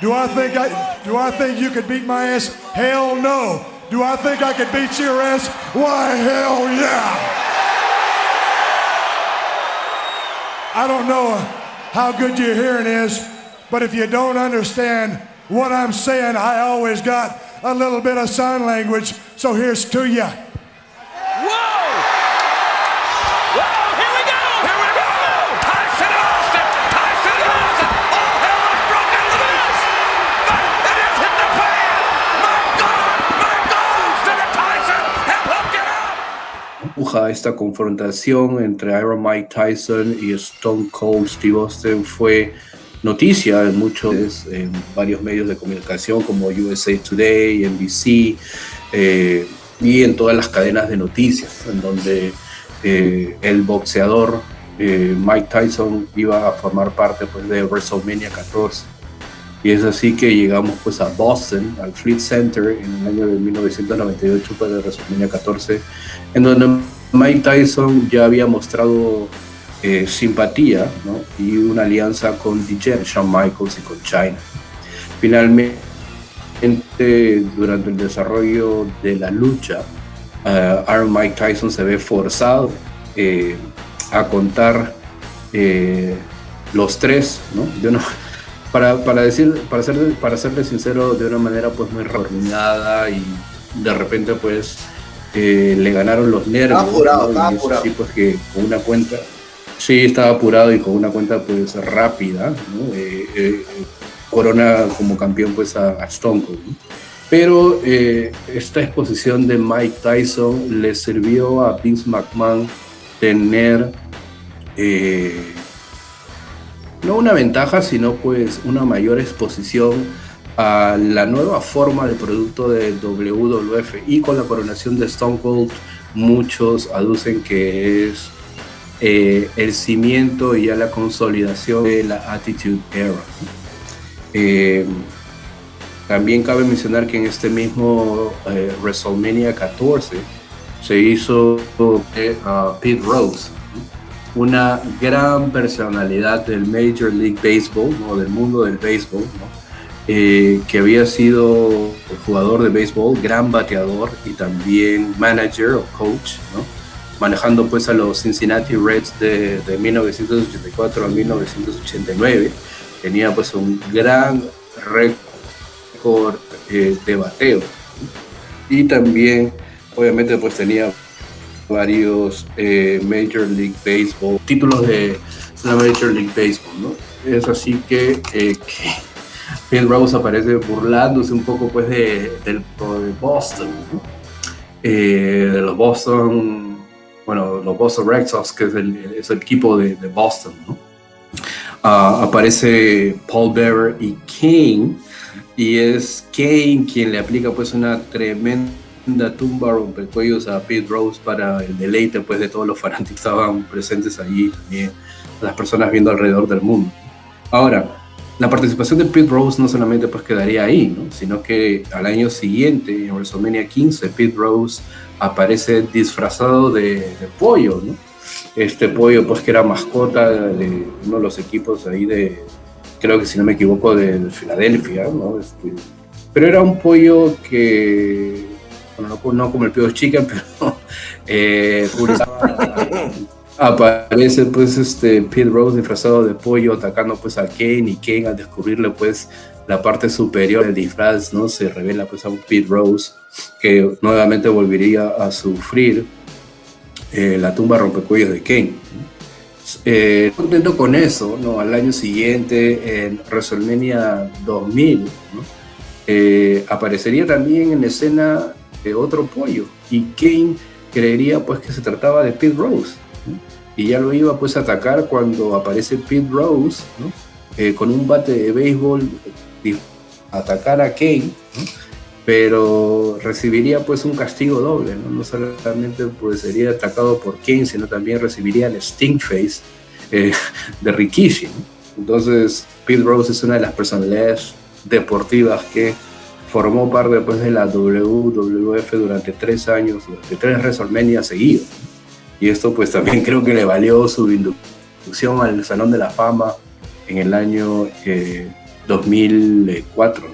Do I think I do I think you could beat my ass? Hell no. Do I think I could beat your ass? Why, hell yeah! I don't know how good your hearing is, but if you don't understand what I'm saying, I always got a little bit of sign language, so here's to you. Esta confrontación entre Iron Mike Tyson y Stone Cold Steve Austin fue noticia en muchos, en varios medios de comunicación como USA Today, NBC eh, y en todas las cadenas de noticias, en donde eh, el boxeador eh, Mike Tyson iba a formar parte pues, de WrestleMania 14. Y es así que llegamos pues a Boston, al Fleet Center, en el año de 1998 para WrestleMania 14, en donde Mike Tyson ya había mostrado eh, simpatía ¿no? y una alianza con DJ Shawn Michaels y con China. Finalmente, durante el desarrollo de la lucha, uh, Aaron Mike Tyson se ve forzado eh, a contar eh, los tres, ¿no? De para, para, decir, para, ser, para serle sincero, de una manera pues muy reordenada y de repente pues eh, le ganaron los nervios. Estaba apurado, estaba apurado. Sí, pues que con una cuenta, sí, estaba apurado y con una cuenta pues rápida, ¿no? Eh, eh, corona como campeón pues a, a Stone Cold. ¿no? Pero esta exposición de Mike Tyson le sirvió a Vince McMahon tener no una ventaja, sino pues una mayor exposición a la nueva forma de producto de WWF y con la coronación de Stone Cold muchos aducen que es eh, el cimiento y ya la consolidación de la Attitude Era. Eh, también cabe mencionar que en este mismo eh, WrestleMania 14 se hizo Pete Rose, una gran personalidad del Major League Baseball, ¿no? del mundo del béisbol, eh, que había sido jugador de béisbol, gran bateador y también manager o coach, manejando pues a los Cincinnati Reds de, 1984 a 1989. Tenía pues un gran récord eh, de bateo y también obviamente pues tenía varios eh, Major League Baseball, títulos de la Major League Baseball, ¿no? Es así que, eh, que Rose aparece burlándose un poco pues de, de Boston, eh, de los Boston, bueno, los Boston Red Sox, que es el, equipo de, Boston, ¿no? Uh, aparece Paul Bearer y Kane, y es Kane quien le aplica pues una tremenda tumba rompecuellos a Pete Rose para el deleite pues, de todos los fanáticos estaban presentes allí, también las personas viendo alrededor del mundo. Ahora, la participación de Pete Rose no solamente pues quedaría ahí, ¿no? sino que al año siguiente, en WrestleMania 15, Pete Rose aparece disfrazado de, de, pollo, ¿no? Este pollo pues que era mascota de uno de los equipos ahí de, creo que si no me equivoco, de, de Filadelfia, ¿no? Este, pero era un pollo que no, como el Pio Chicken, pero eh, aparece pues este Pete Rose disfrazado de pollo atacando pues a Kane y Kane al descubrirle pues la parte superior del disfraz, ¿no? Se revela pues a un Pete Rose que nuevamente volvería a sufrir eh, la tumba rompecuellos de Kane. Eh, contento con eso, ¿no? Al año siguiente, en WrestleMania 2000, eh, aparecería también en escena de otro pollo. Y Kane creería pues que se trataba de Pete Rose. Y ya lo iba pues a atacar cuando aparece Pete Rose eh, con un bate de béisbol atacar a Kane. Pero recibiría pues un castigo doble, ¿no? no solamente pues sería atacado por Kane, sino también recibiría el Sting Face eh, de Rikishi. Entonces Pete Rose es una de las personalidades deportivas que formó parte después de la WWF durante tres años, durante tres WrestleMania seguidos. Y esto pues también creo que le valió su inducción al Salón de la Fama en el año 2004. Eh,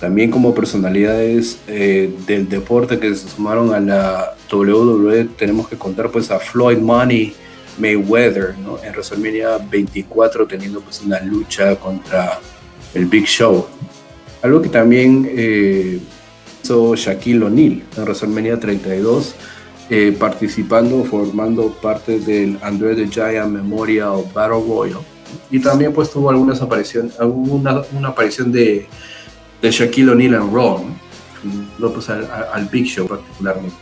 también como personalidades eh, del deporte que se sumaron a la WWE tenemos que contar pues a Floyd Money Mayweather ¿no? en WrestleMania 24 teniendo pues una lucha contra el Big Show. Algo que también eh, hizo Shaquille O'Neal en WrestleMania 32, eh, participando, formando parte del Andre the Giant Memorial Battle Royal. Y también pues tuvo algunas apariciones, una, una aparición de, Shaquille O'Neal en Raw, ¿no? pues, al, al, Big Show particularmente.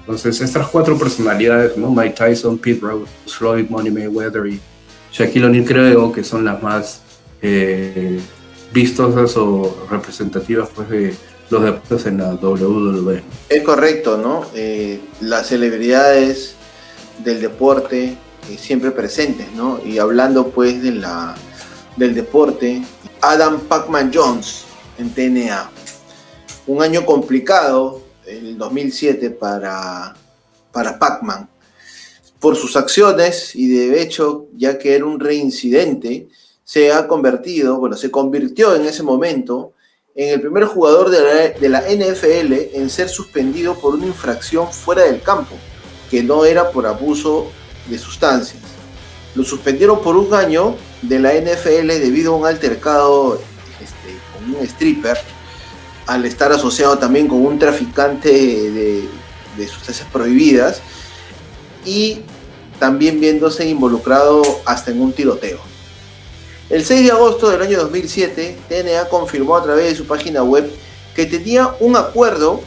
Entonces, estas cuatro personalidades, ¿no? Mike Tyson, Pete Rose, Floyd Money Mayweather y Shaquille O'Neal creo que son las más eh, vistosas o representativas pues, de los deportes en la WWE. Es correcto, ¿no? Eh, las celebridades del deporte eh, siempre presentes, ¿no? Y hablando pues de la, del deporte, Adam Pacman Jones en TNA. Un año complicado, el 2007 para, para Pac-Man, por sus acciones y de hecho, ya que era un reincidente, se ha convertido, bueno, se convirtió en ese momento en el primer jugador de la, de la, NFL en ser suspendido por una infracción fuera del campo, que no era por abuso de sustancias. Lo suspendieron por un año de la NFL debido a un altercado este, con un stripper, al estar asociado también con un traficante de, de sustancias prohibidas y también viéndose involucrado hasta en un tiroteo. El 6 de agosto del año 2007, TNA confirmó a través de su página web que tenía un acuerdo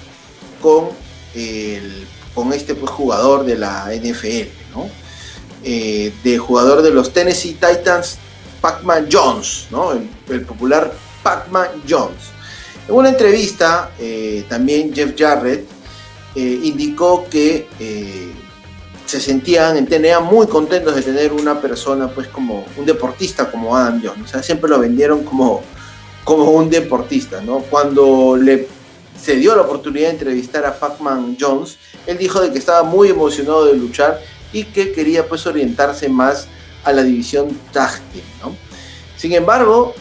con, el, con este pues, jugador de la NFL, ¿no? eh, de jugador de los Tennessee Titans, Pac-Man Jones, ¿no? el, popular Pac-Man Jones. En una entrevista, eh, también Jeff Jarrett eh, indicó que se sentían en TNA muy contentos de tener una persona, pues como un deportista como Adam Jones. O sea, siempre lo vendieron como, como un deportista, ¿no? Cuando le se dio la oportunidad de entrevistar a Pac-Man Jones, él dijo de que estaba muy emocionado de luchar y que quería pues orientarse más a la división tag ¿no? Sin embargo,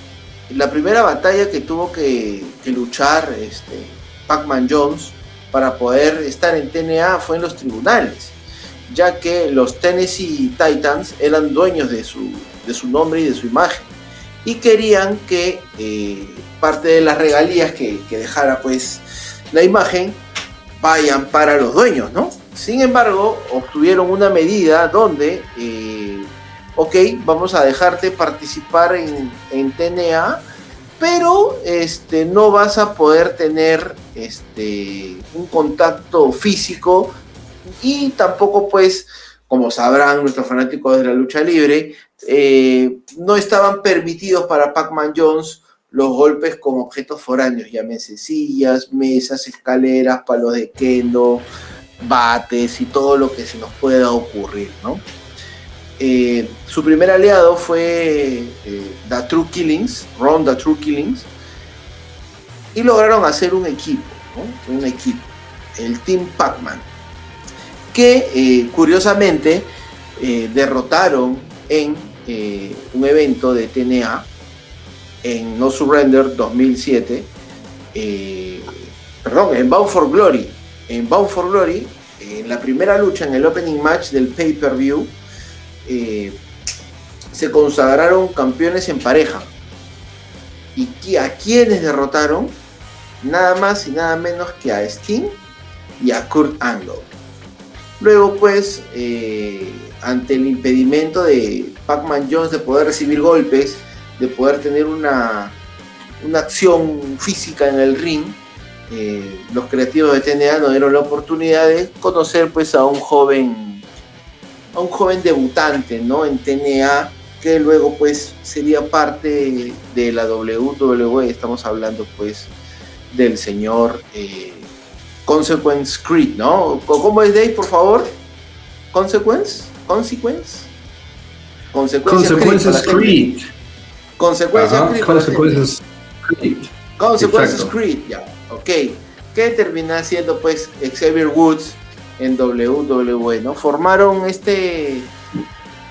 la primera batalla que tuvo que, que luchar este, Pac-Man Jones para poder estar en TNA fue en los tribunales, ya que los Tennessee Titans eran dueños de su, de su nombre y de su imagen y querían que eh, parte de las regalías que, que, dejara pues la imagen vayan para los dueños, ¿no? Sin embargo, obtuvieron una medida donde, eh, ok, vamos a dejarte participar en, en TNA, pero este, no vas a poder tener este, un contacto físico y tampoco pues, como sabrán nuestros fanáticos de la lucha libre, eh, no estaban permitidos para Pac-Man Jones los golpes con objetos foráneos, llámese sillas, mesas, escaleras, palos de kendo, bates y todo lo que se nos pueda ocurrir, ¿no? Eh, su primer aliado fue eh, The True Killings, Ron The True Killings, y lograron hacer un equipo, ¿no? un equipo, el Team Pac-Man, que eh, curiosamente eh, derrotaron en eh, un evento de TNA en No Surrender 2007, perdón, en Bound for Glory, en Bound for Glory, en la primera lucha, en el opening match del pay-per-view, se consagraron campeones en pareja. ¿Y a quienes derrotaron? Nada más y nada menos que a Sting y a Kurt Angle. Luego, pues, eh, ante el impedimento de Pac-Man Jones de poder recibir golpes, de poder tener una, una acción física en el ring, eh, los creativos de TNA nos dieron la oportunidad de conocer pues a un joven a un joven debutante ¿no? en TNA que luego pues sería parte de la WWE estamos hablando pues del señor eh, Consequence Creed ¿no? ¿cómo es Dave por favor? Consequence Consequence Consequences Creed. Consecuencias Creed Consequences Creed. Consequences Creed ya. Ok, que termina siendo pues Xavier Woods en WWE, ¿no? Formaron este,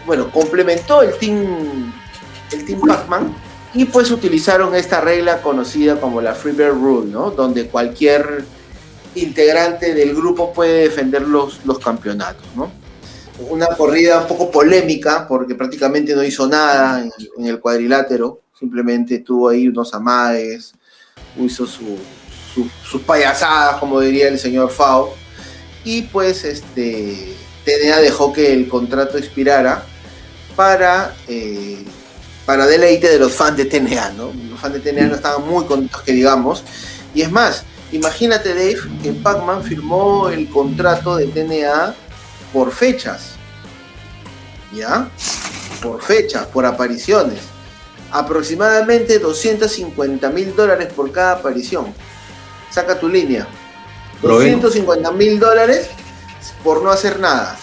bueno, complementó el team, el team Pac-Man y pues utilizaron esta regla conocida como la Freebird Rule, ¿no? Donde cualquier integrante del grupo puede defender los, los campeonatos, ¿no? Una corrida un poco polémica porque prácticamente no hizo nada en, el cuadrilátero, simplemente tuvo ahí unos amagues, hizo su, su, sus payasadas, como diría el señor Fao. Y pues este TNA dejó que el contrato expirara para, eh, para deleite de los fans de TNA, ¿no? Los fans de TNA no estaban muy contentos que digamos. Y es más, imagínate Dave que Pac-Man firmó el contrato de TNA por fechas. ¿Ya? Por fechas, por apariciones. Aproximadamente 250 mil dólares por cada aparición saca tu línea. 250 mil dólares por no hacer nada.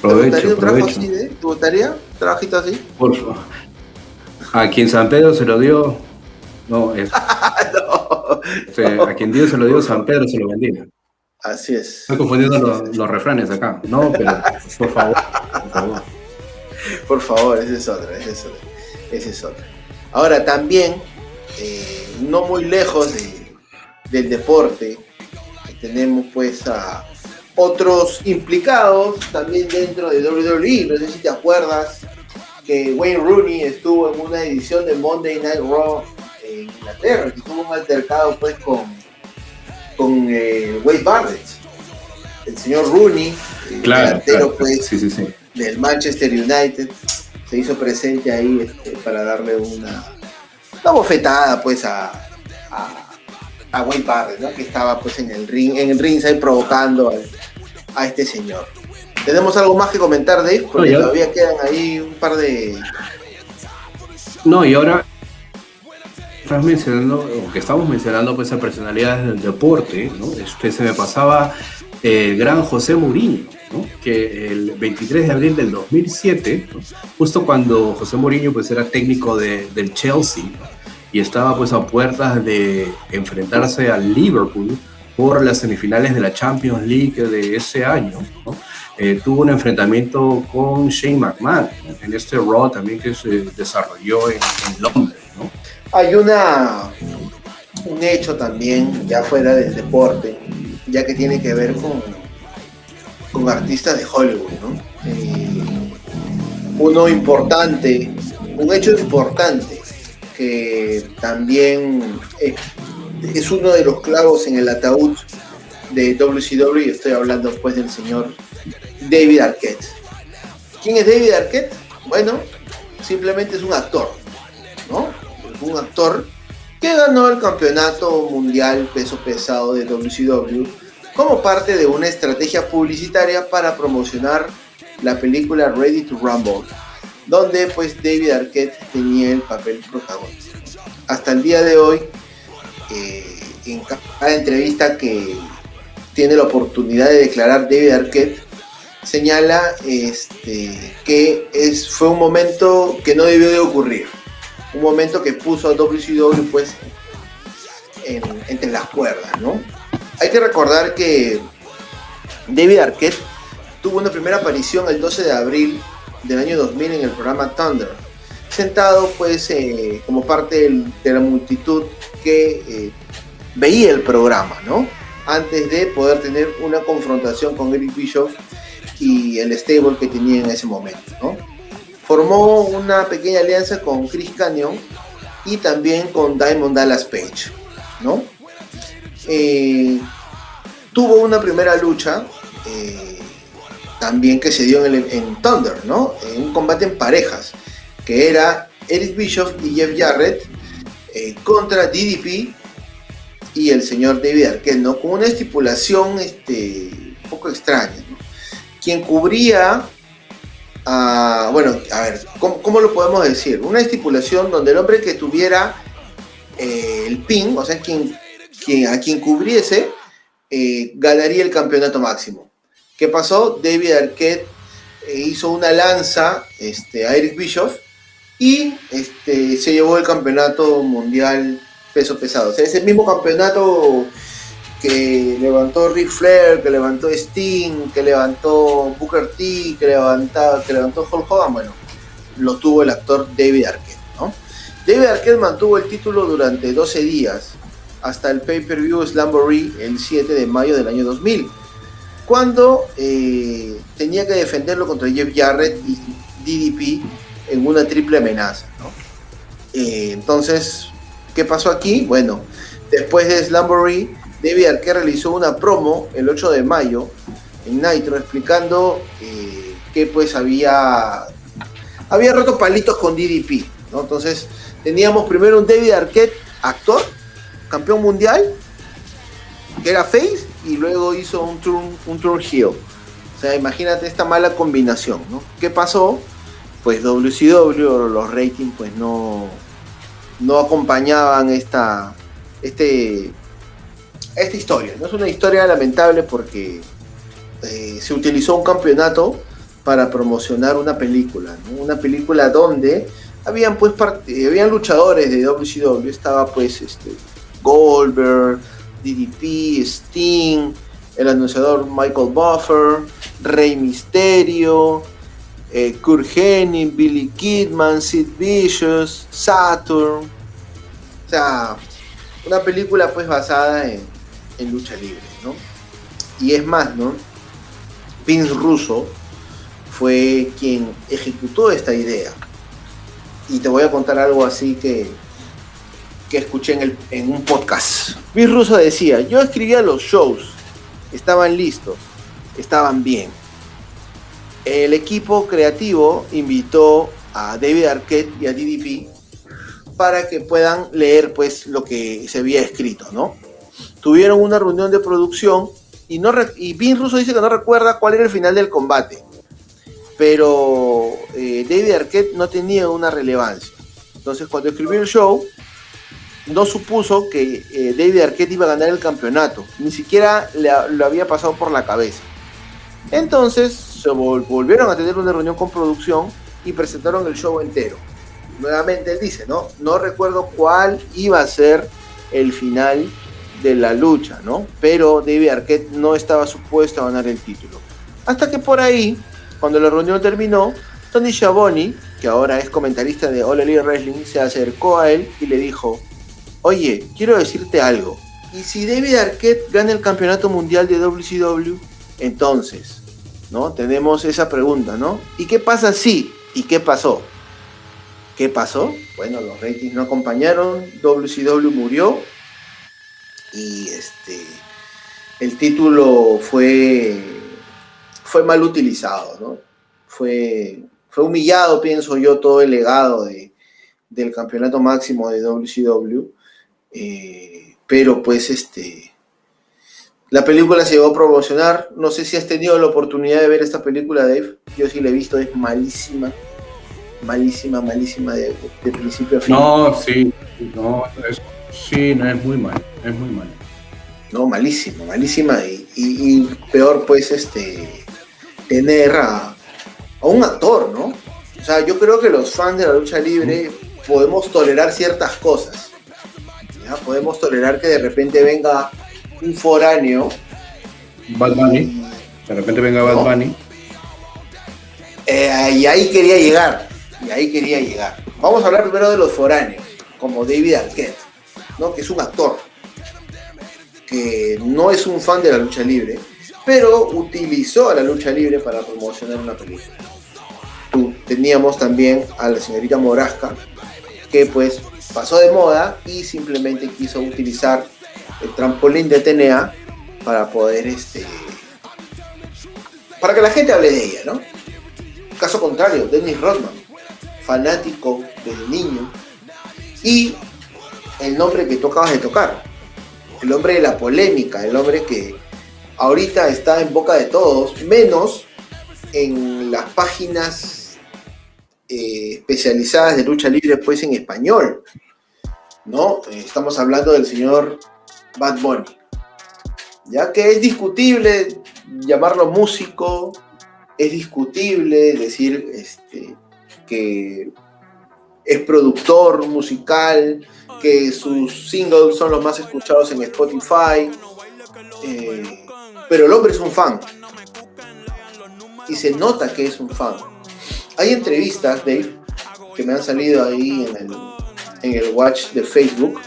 Provecho. ¿Te gustaría un trabajito así? Por favor. A quien San Pedro se lo dio, no, es, no. a quien Dios se lo dio, San Pedro se lo bendiga. Así es. Estoy confundiendo los, los, refranes acá. No, pero por favor, por favor. Por favor, esa es otra, esa es otra. Esa es otra. Ahora también, eh, no muy lejos de, del deporte, tenemos pues a otros implicados también dentro de WWE. No sé si te acuerdas que Wayne Rooney estuvo en una edición de Monday Night Raw en Inglaterra, que tuvo un altercado pues con, con eh, Wade Barrett. El señor Rooney, el delantero pues del Manchester United, se hizo presente ahí este, para darle una, una bofetada pues a, a, a Wade Barrett, que estaba pues en el ring, en el ring ahí provocando a, a este señor. ¿Tenemos algo más que comentar, Dave? Porque todavía quedan ahí un par de. No, y ahora estás mencionando, o que estamos mencionando, pues a personalidades del deporte, ¿no? Este, se me pasaba el gran José Mourinho, ¿no? que el 23 de abril del 2007, justo cuando José Mourinho pues era técnico de, del Chelsea y estaba pues a puertas de enfrentarse al Liverpool por las semifinales de la Champions League de ese año, ¿no? Eh, tuvo un enfrentamiento con Shane McMahon en este Raw también que se desarrolló en, Londres. Hay una, un hecho también, ya fuera del deporte, ya que tiene que ver con, con artistas de Hollywood. ¿no? Eh, uno importante, un hecho importante que también es, uno de los clavos en el ataúd de WCW, estoy hablando pues del señor David Arquette. ¿Quién es David Arquette? Bueno, simplemente es un actor, ¿no? Un actor que ganó el campeonato mundial peso pesado de WCW como parte de una estrategia publicitaria para promocionar la película Ready to Rumble, donde pues David Arquette tenía el papel protagonista. Hasta el día de hoy, eh, en cada entrevista que tiene la oportunidad de declarar David Arquette, señala este, que es, fue un momento que no debió de ocurrir. Un momento que puso a WCW pues entre las cuerdas, ¿no? Hay que recordar que David Arquette tuvo una primera aparición el 12 de abril del año 2000 en el programa Thunder, sentado pues eh, como parte de la multitud que eh, veía el programa, ¿no? Antes de poder tener una confrontación con Eric Bischoff y el stable que tenía en ese momento. ¿no? Formó una pequeña alianza con Chris Canyon y también con Diamond Dallas Page. ¿no? Eh, tuvo una primera lucha eh, también que se dio en, Thunder, ¿no? en un combate en parejas, que era Eric Bischoff y Jeff Jarrett eh, contra DDP y el señor David Arquette, ¿no? con una estipulación este, un poco extraña quien cubría, bueno, a ver, ¿cómo, lo podemos decir? Una estipulación donde el hombre que tuviera eh, el pin, o sea, quien, a quien cubriese, eh, ganaría el campeonato máximo. ¿Qué pasó? David Arquette eh, hizo una lanza este, a Eric Bischoff y este, se llevó el campeonato mundial peso pesado. O sea, ese mismo campeonato que levantó Ric Flair, que levantó Sting, que levantó Booker T, que, levantó, que levantó Hulk Hogan, bueno, lo tuvo el actor David Arquette, ¿no? David Arquette mantuvo el título durante 12 días, hasta el pay-per-view Slamboree el 7 de mayo del año 2000, cuando eh, tenía que defenderlo contra Jeff Jarrett y DDP en una triple amenaza. Eh, entonces, ¿qué pasó aquí? Bueno, después de Slamboree, David Arquette realizó una promo el 8 de mayo en Nitro explicando eh, que pues había, había roto palitos con DDP. ¿no? Entonces teníamos primero un David Arquette, actor, campeón mundial, que era face, y luego hizo un turn, un turn heel. O sea, imagínate esta mala combinación. ¿no? ¿Qué pasó? Pues WCW, los ratings pues no, no acompañaban esta, este esta historia. No es una historia lamentable porque eh, se utilizó un campeonato para promocionar una película, una película donde habían pues habían luchadores de WCW, estaba pues este Goldberg, DDP, Sting, el anunciador Michael Buffer, Rey Mysterio, eh, Kurt Hennig, Billy Kidman, Sid Vicious, Saturn. O sea, una película pues basada en, en lucha libre, ¿no? Y es más, ¿no? Vince Russo fue quien ejecutó esta idea. Y te voy a contar algo así que, que escuché en, el, en un podcast. Vince Russo decía, yo escribía los shows, estaban listos, estaban bien. El equipo creativo invitó a David Arquette y a DDP para que puedan leer pues lo que se había escrito, ¿no? Tuvieron una reunión de producción y, no y Vince Russo dice que no recuerda cuál era el final del combate, pero eh, David Arquette no tenía una relevancia. Entonces cuando escribió el show, no supuso que eh, David Arquette iba a ganar el campeonato, ni siquiera lo había pasado por la cabeza. Entonces se volvieron a tener una reunión con producción y presentaron el show entero. Nuevamente él dice, ¿no? No recuerdo cuál iba a ser el final de la lucha, ¿no? Pero David Arquette no estaba supuesto a ganar el título. Hasta que por ahí, cuando la reunión terminó, Tony Schiavone, que ahora es comentarista de All Elite Wrestling, se acercó a él y le dijo, oye, quiero decirte algo. ¿Y si David Arquette gana el campeonato mundial de WCW? Entonces, ¿no? Tenemos esa pregunta, ¿no? ¿Y qué pasa si? ¿Y qué pasó? ¿Qué pasó? Bueno, los ratings no acompañaron, WCW murió y este el título fue fue mal utilizado, ¿no? Fue, fue humillado, pienso yo, todo el legado de, del campeonato máximo de WCW. Eh, pero pues este la película se llegó a promocionar. No sé si has tenido la oportunidad de ver esta película, Dave. Yo sí la he visto, es malísima. Malísima, malísima de, principio a fin. No, sí, no, es, sí, no, es muy mal, es muy mal. No, malísima, malísima. Y, peor, pues, este, tener a, a, un actor, ¿no? O sea, yo creo que los fans de la lucha libre podemos tolerar ciertas cosas. ¿ya? Podemos tolerar que de repente venga un foráneo. Bad Bunny. De repente venga Bad Bunny. Eh, y ahí quería llegar. Y ahí quería llegar. Vamos a hablar primero de los foráneos, como David Arquette, ¿no? que es un actor, que no es un fan de la lucha libre, pero utilizó a la lucha libre para promocionar una película. Tú, teníamos también a la señorita Morasca, que pues pasó de moda y simplemente quiso utilizar el trampolín de TNA para poder este para que la gente hable de ella, ¿no? Caso contrario, Dennis Rodman, fanático desde niño, y el nombre que tú acabas de tocar, el hombre de la polémica, el hombre que ahorita está en boca de todos, menos en las páginas eh, especializadas de lucha libre, pues en español. ¿No? Estamos hablando del señor Bad Bunny. Ya que es discutible llamarlo músico, es discutible decir este, que es productor musical, que sus singles son los más escuchados en Spotify, eh, pero el hombre es un fan y se nota que es un fan. Hay entrevistas, Dave, que me han salido ahí en el, en el watch de Facebook,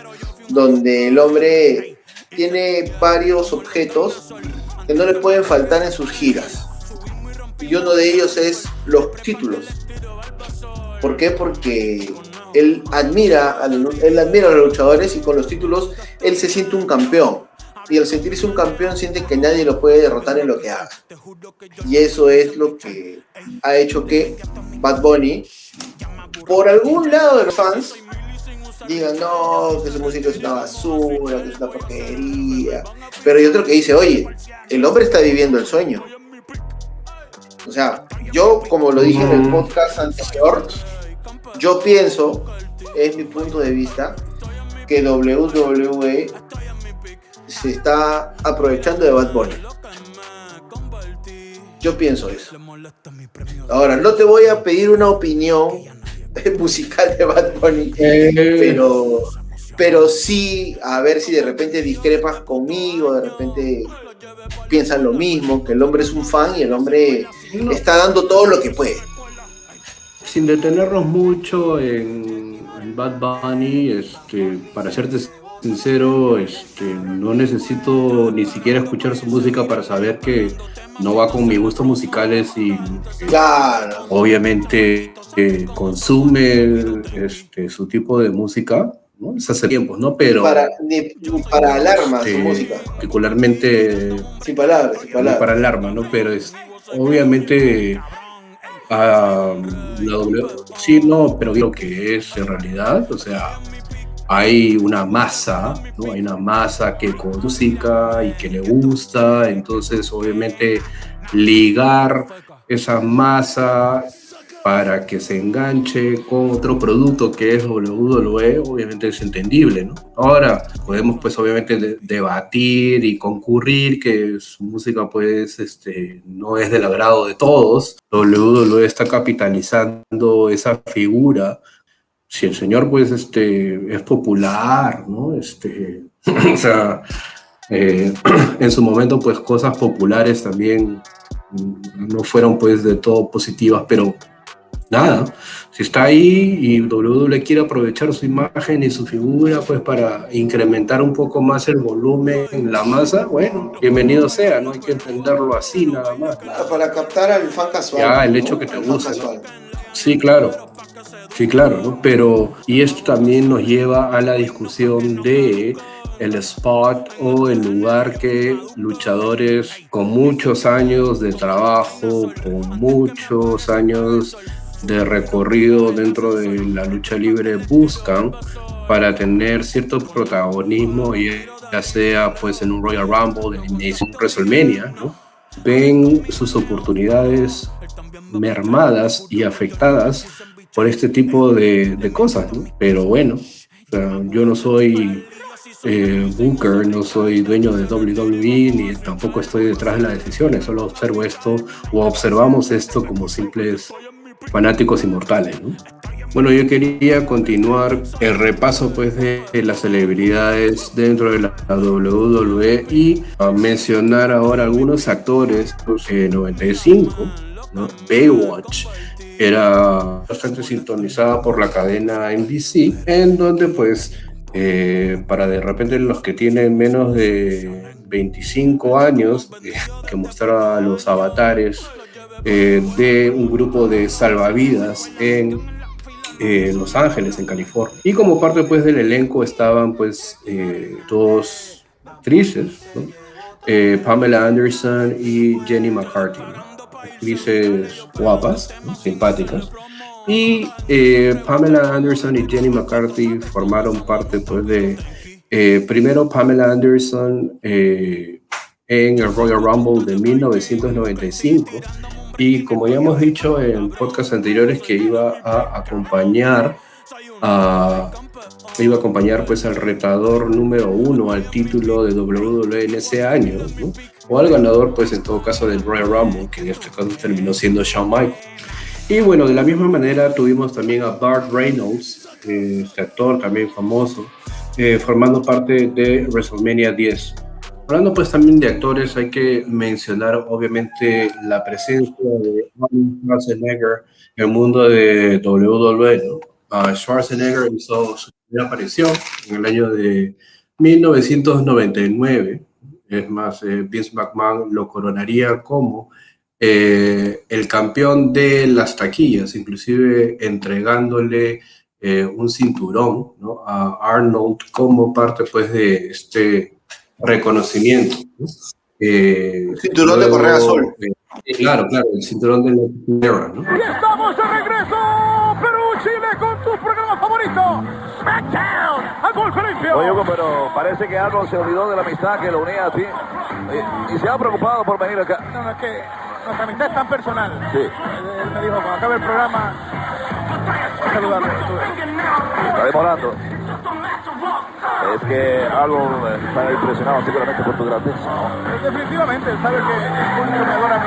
donde el hombre tiene varios objetos que no le pueden faltar en sus giras. Y uno de ellos es los títulos. ¿Por qué? Porque él admira, a, él admira a los luchadores y con los títulos él se siente un campeón. Y al sentirse un campeón siente que nadie lo puede derrotar en lo que haga. Y eso es lo que ha hecho que Bad Bunny, por algún lado de los fans, digan, no, que su música es una basura, que es una porquería. Pero hay otro que dice, oye, el hombre está viviendo el sueño. O sea, yo, como lo dije en el podcast anterior, yo pienso, es mi punto de vista, que WWE se está aprovechando de Bad Bunny. Yo pienso eso. Ahora, no te voy a pedir una opinión musical de Bad Bunny, Eh, pero, pero sí, a ver si de repente discrepas conmigo, de repente piensan lo mismo, que el hombre es un fan y el hombre está dando todo lo que puede. Sin detenernos mucho en, en Bad Bunny, este, para serte sincero, este, no necesito ni siquiera escuchar su música para saber que no va con mis gustos musicales y Claro, obviamente eh, consume este, su tipo de música, ¿no? Es hace tiempos, ¿no? Pero para, ni- para alarma su este, música, particularmente sin palabras, sin palabras. para alarma, ¿no? Pero es obviamente ah, la W, sí, no, pero lo que es en realidad, o sea, hay una masa, ¿no? Hay una masa que con música y que le gusta, entonces obviamente ligar esa masa para que se enganche con otro producto que es WWE, obviamente es entendible, ¿no? Ahora podemos pues obviamente de- debatir y concurrir que su música pues este, no es del agrado de todos, WWE está capitalizando esa figura, si el señor pues este, es popular, ¿no? Este, o sea, eh, en su momento pues cosas populares también mm, no fueron pues de todo positivas, pero nada, si está ahí y WWE quiere aprovechar su imagen y su figura pues para incrementar un poco más el volumen en la masa, bueno, bienvenido sea, no hay que entenderlo así nada más. Para captar al fan casual. Ya, el ¿no? hecho que te casual. Sí, claro. Sí, claro, ¿no? Pero, y esto también nos lleva a la discusión de el spot o el lugar que luchadores con muchos años de trabajo, con muchos años de recorrido dentro de la lucha libre buscan para tener cierto protagonismo, ya sea pues en un Royal Rumble, en Elimination WrestleMania. Ven sus oportunidades mermadas y afectadas por este tipo de, de cosas. Pero bueno, yo no soy eh, Booker, no soy dueño de WWE, ni tampoco estoy detrás de las decisiones, solo observo esto o observamos esto como simples fanáticos inmortales, ¿no? Bueno, yo quería continuar el repaso pues de, de las celebridades dentro de la WWE y a mencionar ahora algunos actores, pues, eh, 95, ¿no? Baywatch era bastante sintonizada por la cadena NBC, en donde pues eh, para de repente los que tienen menos de 25 años, eh, que mostraba los avatares eh, de un grupo de salvavidas en eh, Los Ángeles, en California. Y como parte pues del elenco estaban pues eh, dos actrices, Pamela Anderson y Jenny McCarthy, actrices guapas, simpáticas. Y Pamela Anderson y Jenny McCarthy formaron parte pues de, primero Pamela Anderson en el Royal Rumble de 1995 y como ya hemos dicho en podcasts anteriores que iba a acompañar a iba a acompañar pues al retador número uno al título de WWE en ese año, ¿no? o al ganador pues en todo caso del Royal Rumble, que en este caso terminó siendo Shawn Michaels. Y bueno, de la misma manera tuvimos también a Bart Reynolds, eh, este actor también famoso, eh, formando parte de WrestleMania 10. Hablando pues también de actores, hay que mencionar obviamente la presencia de Arnold Schwarzenegger en el mundo de WWE. ¿no? Uh, Schwarzenegger hizo su primera aparición en el año de 1999. Es más, eh, Vince McMahon lo coronaría como eh, el campeón de las taquillas, inclusive entregándole eh, un cinturón a Arnold como parte pues de este reconocimiento. ¿no? Eh, Cinturón de Correa Azul. eh, claro, claro, el cinturón de la ¿no? Y estamos de regreso, Perú, Chile, con tu programa favorito, SmackDown, a conferencia. Oye, Hugo, pero parece que Arnold se olvidó de la amistad que lo unía a ti. Y, y se ha preocupado por venir acá. No, no, es que nuestra amistad es tan personal. Sí. Él él me dijo, cuando acabe el programa, saludarlo. Está demorando. Es que algo está impresionado seguramente por tu grandeza. Definitivamente, él sabe que público me adora a mí.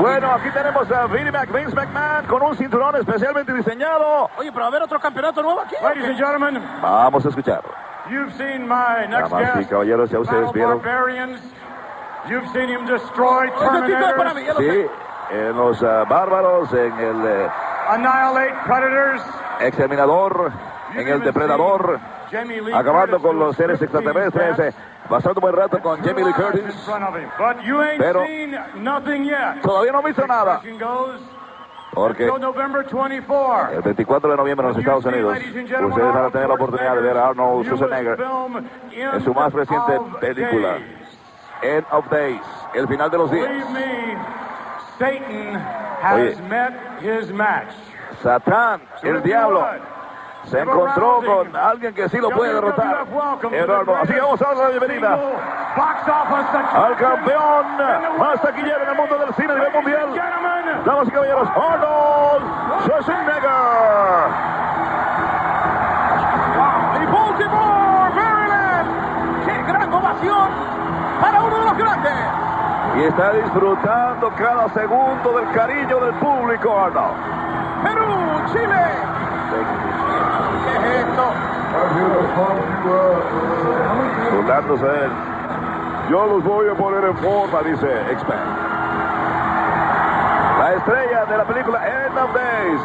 Bueno, aquí tenemos a Vinnie Mac, Vince McMahon con un cinturón especialmente diseñado. Oye, pero a ver otro campeonato nuevo aquí. Ladies and gentlemen, Vamos a escuchar. you've seen my next Damas y caballeros, ya ustedes vieron. Barbarians. You've seen him destroy es Terminators, Sí, en los ah, bárbaros, en el eh, annihilate Predators. exterminador, en el depredador, acabando con los seres 15 extraterrestres, eh, pasando un buen rato con Jamie Lee Curtis. Pero-. Todavía no he visto nada, porque until November 24. el 24 de noviembre en los Estados Unidos, ustedes van a tener la oportunidad de ver a Arnold Schwarzenegger en su más reciente película, End of Days, el final de los días. Oye. met his match. Satán, el diablo, se encontró con alguien que sí lo puede derrotar. Eduardo, así que vamos a dar la bienvenida al campeón más taquillero en el mundo del cine a nivel mundial. Damas y caballeros, Arnold Schwarzenegger. Y Baltimore, Maryland. ¡Qué gran ovación para uno de los grandes! Y está disfrutando cada segundo del cariño del público, Arnold. Perú, Chile. ¿Qué es esto? Burlándose de él. Yo los voy a poner en forma, dice Expert. La estrella de la película End of Days.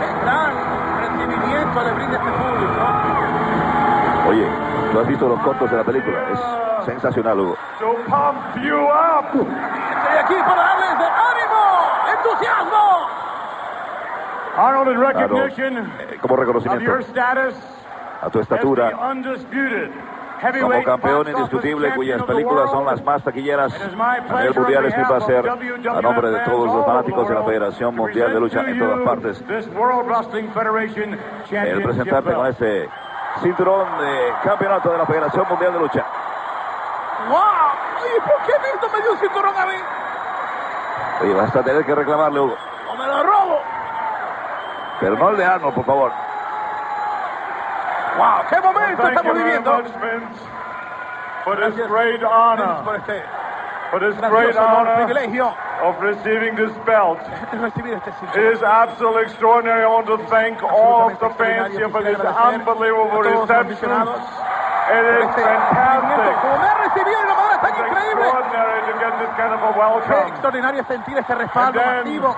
¡Qué gran recibimiento le brinda este público! Oye, ¿tú has visto los cortos de la película? Es sensacional, Hugo. To pump you up. Estoy aquí para darles de ánimo, entusiasmo. Eh, como reconocimiento a tu estatura como campeón indiscutible champion cuyas películas son las más taquilleras a nivel mundial. Es mi placer, a nombre de todos los fanáticos de la the Federación world, Mundial de Lucha en to todas partes, el presentarte con este cinturón de campeonato de la Federación Mundial de Lucha. ¡Wow! Oye, ¿por qué me dio cinturón a mí? Oye, vas a tener que reclamarle, Hugo. Pero no el de Arnold, por favor. ¡Wow! ¡Qué momento Thank estamos you very viviendo! much, for this Gracias, great honor, por este for this great honor, honor privilegio of receiving this belt. de recibir este It cinturón. is absolutely extraordinary. I want to thank all of the fans here for this unbelievable a todos los reception. aficionados It por is este recibimiento. fantastic. Como me ha recibido de una manera tan It's extraordinary to get this kind of a welcome. extraordinario sentir este respaldo And then- masivo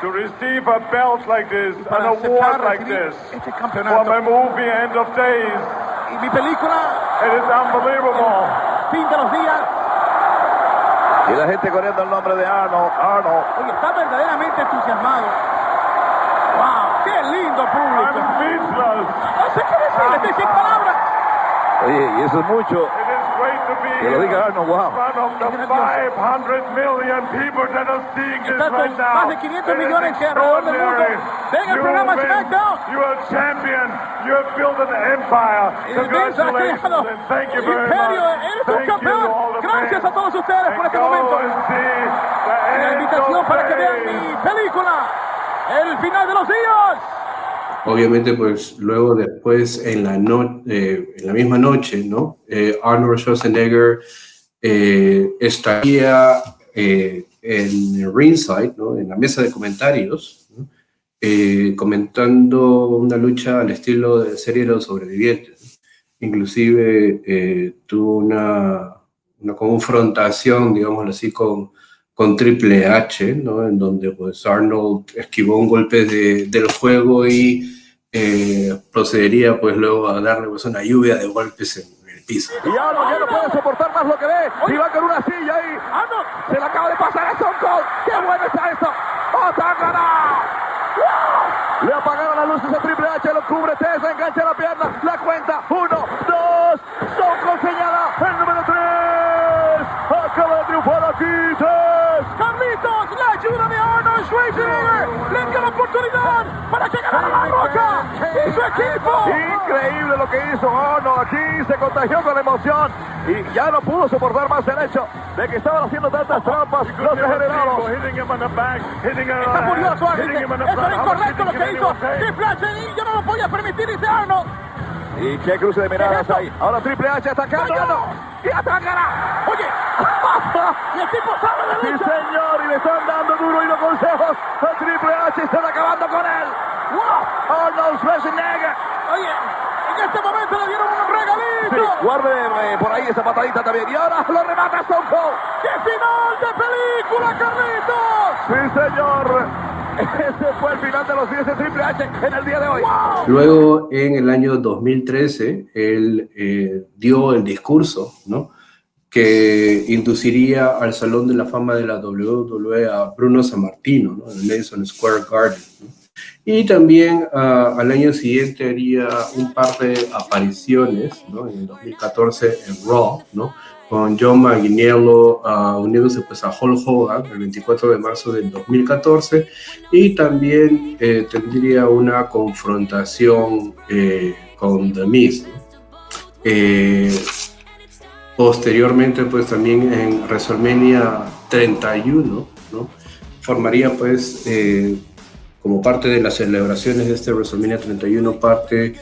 To receive a belt like this, an award like this, este for campeonato. my movie End of Days, Y mi película, it is unbelievable. Fin de los Días, Y la gente corriendo el nombre de Arnold. Arnold. oye, está verdaderamente entusiasmado. ¡Wow! ¡Qué lindo público! I'm speechless. No sé qué decir, estoy sin palabras. Oye, y eso es mucho. It is great to be Que lo diga Arnold, in wow. front of the 500 million people that are seeing this Está con right now. más de 500 It is millones que alrededor del mundo ven el You programa. SmackDown. You are champion. You have built an empire. Congratulations and thank you very imperio, much. eres un campeón. Gracias a todos ustedes por este momento. La invitación para que vean mi película, El final de los días. Obviamente, pues luego después en la, no- eh, en la misma noche, ¿no? Eh, Arnold Schwarzenegger eh, estaría en ringside, ¿no? En la mesa de comentarios, comentando una lucha al estilo de serie de los sobrevivientes. Inclusive tuvo una, una confrontación, digámoslo así, con, con Triple H, ¿no? En donde pues Arnold esquivó un golpe de- del juego y eh, procedería pues luego a darle pues, una lluvia de golpes en el piso. Y Arnold ya no puede soportar más lo que ve. Y va con una silla ahí. Arnold, Se le acaba de pasar a Stone. ¡Qué bueno está esto! ¡Otácana! Le apagaron las luces a Triple H, lo cubre Tessa, engancha la pierna, la cuenta, uno, dos, Stone Cold señala, el número tres, aquí, Tess. Carlitos, la ayuda de Arnold Schwarzenegger. Le dio la oportunidad para que ganara la roca y su equipo. Increíble lo que hizo Arnold aquí, se contagió con la emoción y ya no pudo soportar más el hecho de que estaban haciendo tantas trampas los degenerados. Hitting him on the back, hitting him on Está furioso, the Eso es incorrecto lo que hizo? Triple H y yo no lo voy a permitir, dice Arnold. Y qué cruce de miradas ahí. Ahora Triple H atacando. Y atacará. Oye. Y el tipo sabe de Sí, lucha. señor. Y le están dando duro y los consejos. A Triple H están acabando con él. Wow. Arnold Schwarzenegger. Oye, en este momento le dieron un Sí, regalito. guarde eh, por ahí esa patadita también. Y ahora lo remata Stone Cold. ¡Qué final de película, Carlitos! Sí, señor. Ese fue el final de los 10 de Triple H en el día de hoy. Luego, en el año 2013, él eh, dio el discurso, ¿no? Que induciría al Salón de la Fama de la WWE a Bruno Sammartino, ¿no? en Madison Square Garden. ¿no? Y también ah, al año siguiente haría un par de apariciones, ¿no? en el 2014 en Raw, ¿no? con John Maguiniello ah, uniéndose pues, a Hulk Hogan el 24 de marzo del 2014 y también eh, tendría una confrontación eh, con The Miz. ¿no? Eh, posteriormente, pues también en WrestleMania 31, ¿no? formaría pues eh, como parte de las celebraciones de este WrestleMania 31 parte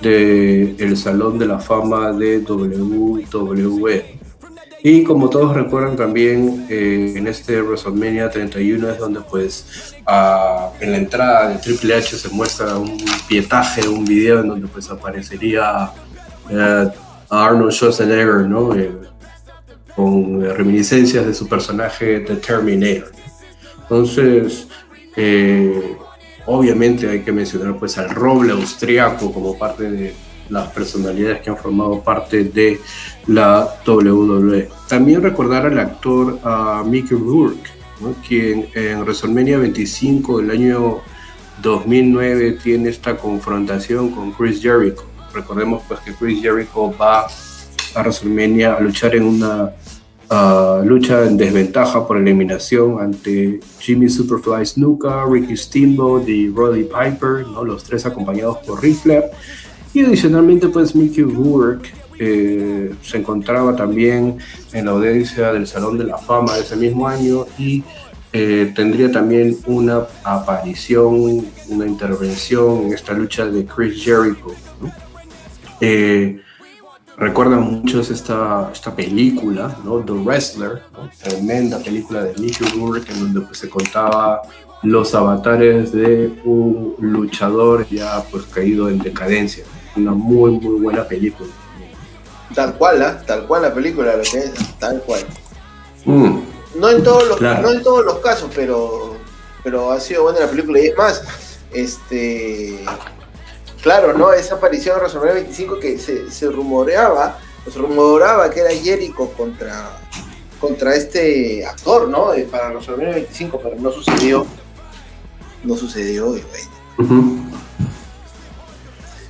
del Salón de la Fama de WWE. Y como todos recuerdan también, eh, en este WrestleMania 31 es donde pues ah, en la entrada de Triple H se muestra un pietaje, un video en donde pues aparecería eh, a Arnold Schwarzenegger, ¿no? Eh, con eh, reminiscencias de su personaje The Terminator. Entonces, eh, obviamente hay que mencionar pues al roble austriaco como parte de las personalidades que han formado parte de la WWE. También recordar al actor Mickey Rourke, ¿no? quien en WrestleMania 25 del año 2009 tiene esta confrontación con Chris Jericho. Recordemos pues que Chris Jericho va a WrestleMania a luchar en una uh, lucha en desventaja por eliminación ante Jimmy Superfly Snuka, Ricky Steamboat y Roddy Piper, ¿no? los tres acompañados por Ric Flair. Y adicionalmente, pues Mickey Rourke eh, se encontraba también en la audiencia del Salón de la Fama de ese mismo año y eh, tendría también una aparición, una intervención en esta lucha de Chris Jericho. ¿no? Eh, Recuerdan muchos esta, esta película, ¿no? The Wrestler, ¿no? tremenda película de Mickey Rourke en donde pues, se contaba los avatares de un luchador ya pues caído en decadencia. Una muy muy buena película. Tal cual, ¿ah? tal cual la película, lo que es, tal cual. Mm, No en todos los, Claro. no en todos los casos, pero, pero ha sido buena la película. Y es más, este claro, ¿no? Esa aparición en WrestleMania 25 que se, se rumoreaba, se rumoreaba que era Jericho contra, contra este actor, ¿no? Eh, Para WrestleMania 25, pero no sucedió. No sucedió, y ujú.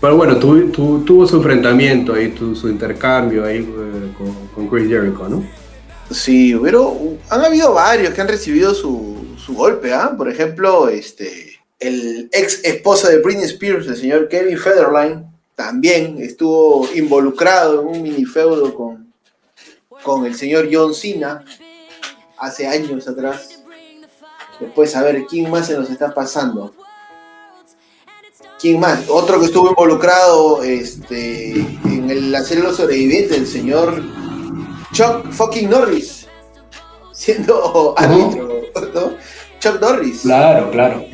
Pero bueno, tu- tu- tuvo su enfrentamiento ahí, tu- su intercambio ahí eh, con, con Chris Jericho, ¿no? Sí, pero han habido varios que han recibido su, su golpe, ¿ah? Por ejemplo, este, el ex esposo de Britney Spears, el señor Kevin Federline, también estuvo involucrado en un mini feudo con, con el señor John Cena hace años atrás. Después, a ver, ¿quién más se nos está pasando? ¿Quién más? Otro que estuvo involucrado este, en el, la serie Los Sobrevivientes, el señor Chuck fucking Norris, siendo árbitro, ¿no? Chuck Norris. Claro, claro.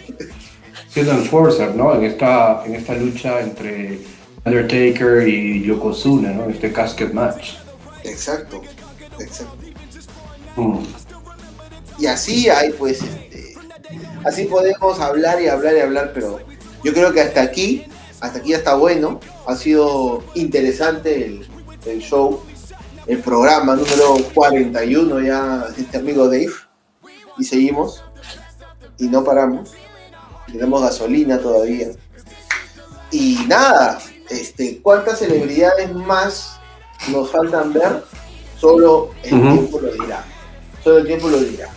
Siendo enforcer, ¿no? En esta, en esta lucha entre Undertaker y Yokozuna, ¿no? Este casket match. Exacto, exacto. Mm. Y así hay, pues, este, así podemos hablar y hablar y hablar, pero yo creo que hasta aquí, hasta aquí ya está bueno. Ha sido interesante el, el show, el programa número 41 ya de este amigo Dave. Y seguimos. Y no paramos. Tenemos gasolina todavía. Y nada, este, ¿cuántas celebridades más nos faltan ver? Solo el tiempo lo dirá. Solo el tiempo lo dirá.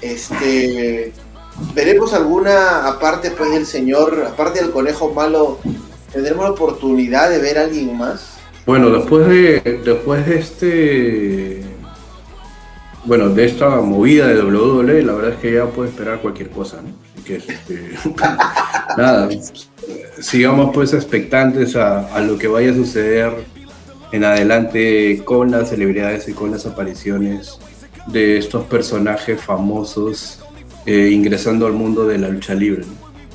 Este, veremos alguna, aparte pues del señor, aparte del conejo malo, tendremos la oportunidad de ver a alguien más. Bueno, después de, después de este bueno, de esta movida de WWE, la verdad es que ya puede esperar cualquier cosa, ¿no? Que, este, nada, sigamos pues expectantes a, lo que vaya a suceder en adelante con las celebridades y con las apariciones de estos personajes famosos eh, ingresando al mundo de la lucha libre.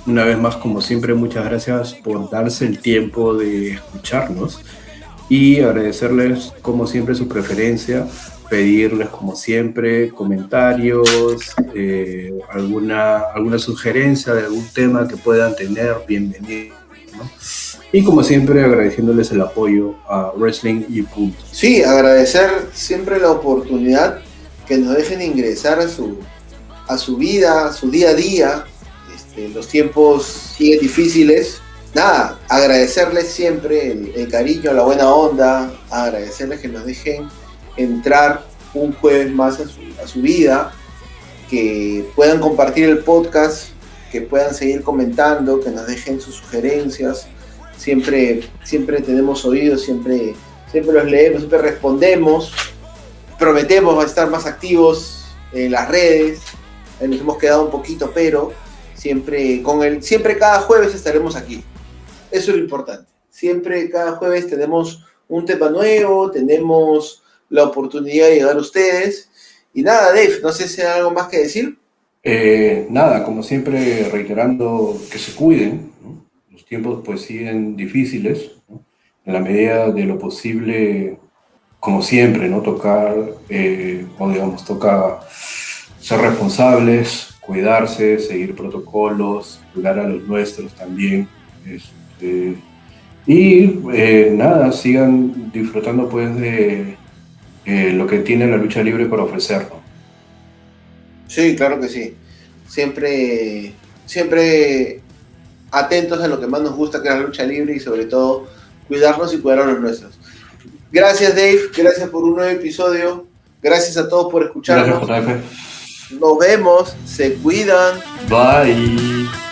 Una vez más, como siempre, muchas gracias por darse el tiempo de escucharnos y agradecerles como siempre su preferencia pedirles como siempre comentarios, eh, alguna, alguna sugerencia de algún tema que puedan tener, bienvenido. Y como siempre agradeciéndoles el apoyo a Wrestling y Punto. Sí, agradecer siempre la oportunidad que nos dejen ingresar a su, a su vida, a su día a día. Este, los tiempos siguen difíciles. Nada, agradecerles siempre el cariño, la buena onda, agradecerles que nos dejen entrar un jueves más a su, vida, que puedan compartir el podcast, que puedan seguir comentando, que nos dejen sus sugerencias. Siempre, siempre tenemos oídos, siempre, siempre los leemos, siempre respondemos. Prometemos estar más activos en las redes. Nos hemos quedado un poquito, pero siempre, con el, siempre cada jueves estaremos aquí. Eso es lo importante. Siempre cada jueves tenemos un tema nuevo, tenemos la oportunidad de llegar a ustedes. Y nada, Dave, no sé si hay algo más que decir. Eh, nada, como siempre, reiterando que se cuiden. Los tiempos pues siguen difíciles. En la medida de lo posible, como siempre, ¿no? Tocar, eh, o digamos, toca ser responsables, cuidarse, seguir protocolos, cuidar a los nuestros también. Este, y eh, nada, sigan disfrutando pues de, eh, lo que tiene la lucha libre para ofrecer. Sí, claro que sí. Siempre, siempre atentos a lo que más nos gusta, que es la lucha libre y sobre todo cuidarnos y cuidar a los nuestros. Gracias Dave, gracias por un nuevo episodio, gracias a todos por escucharnos. Nos vemos, se cuidan. Bye.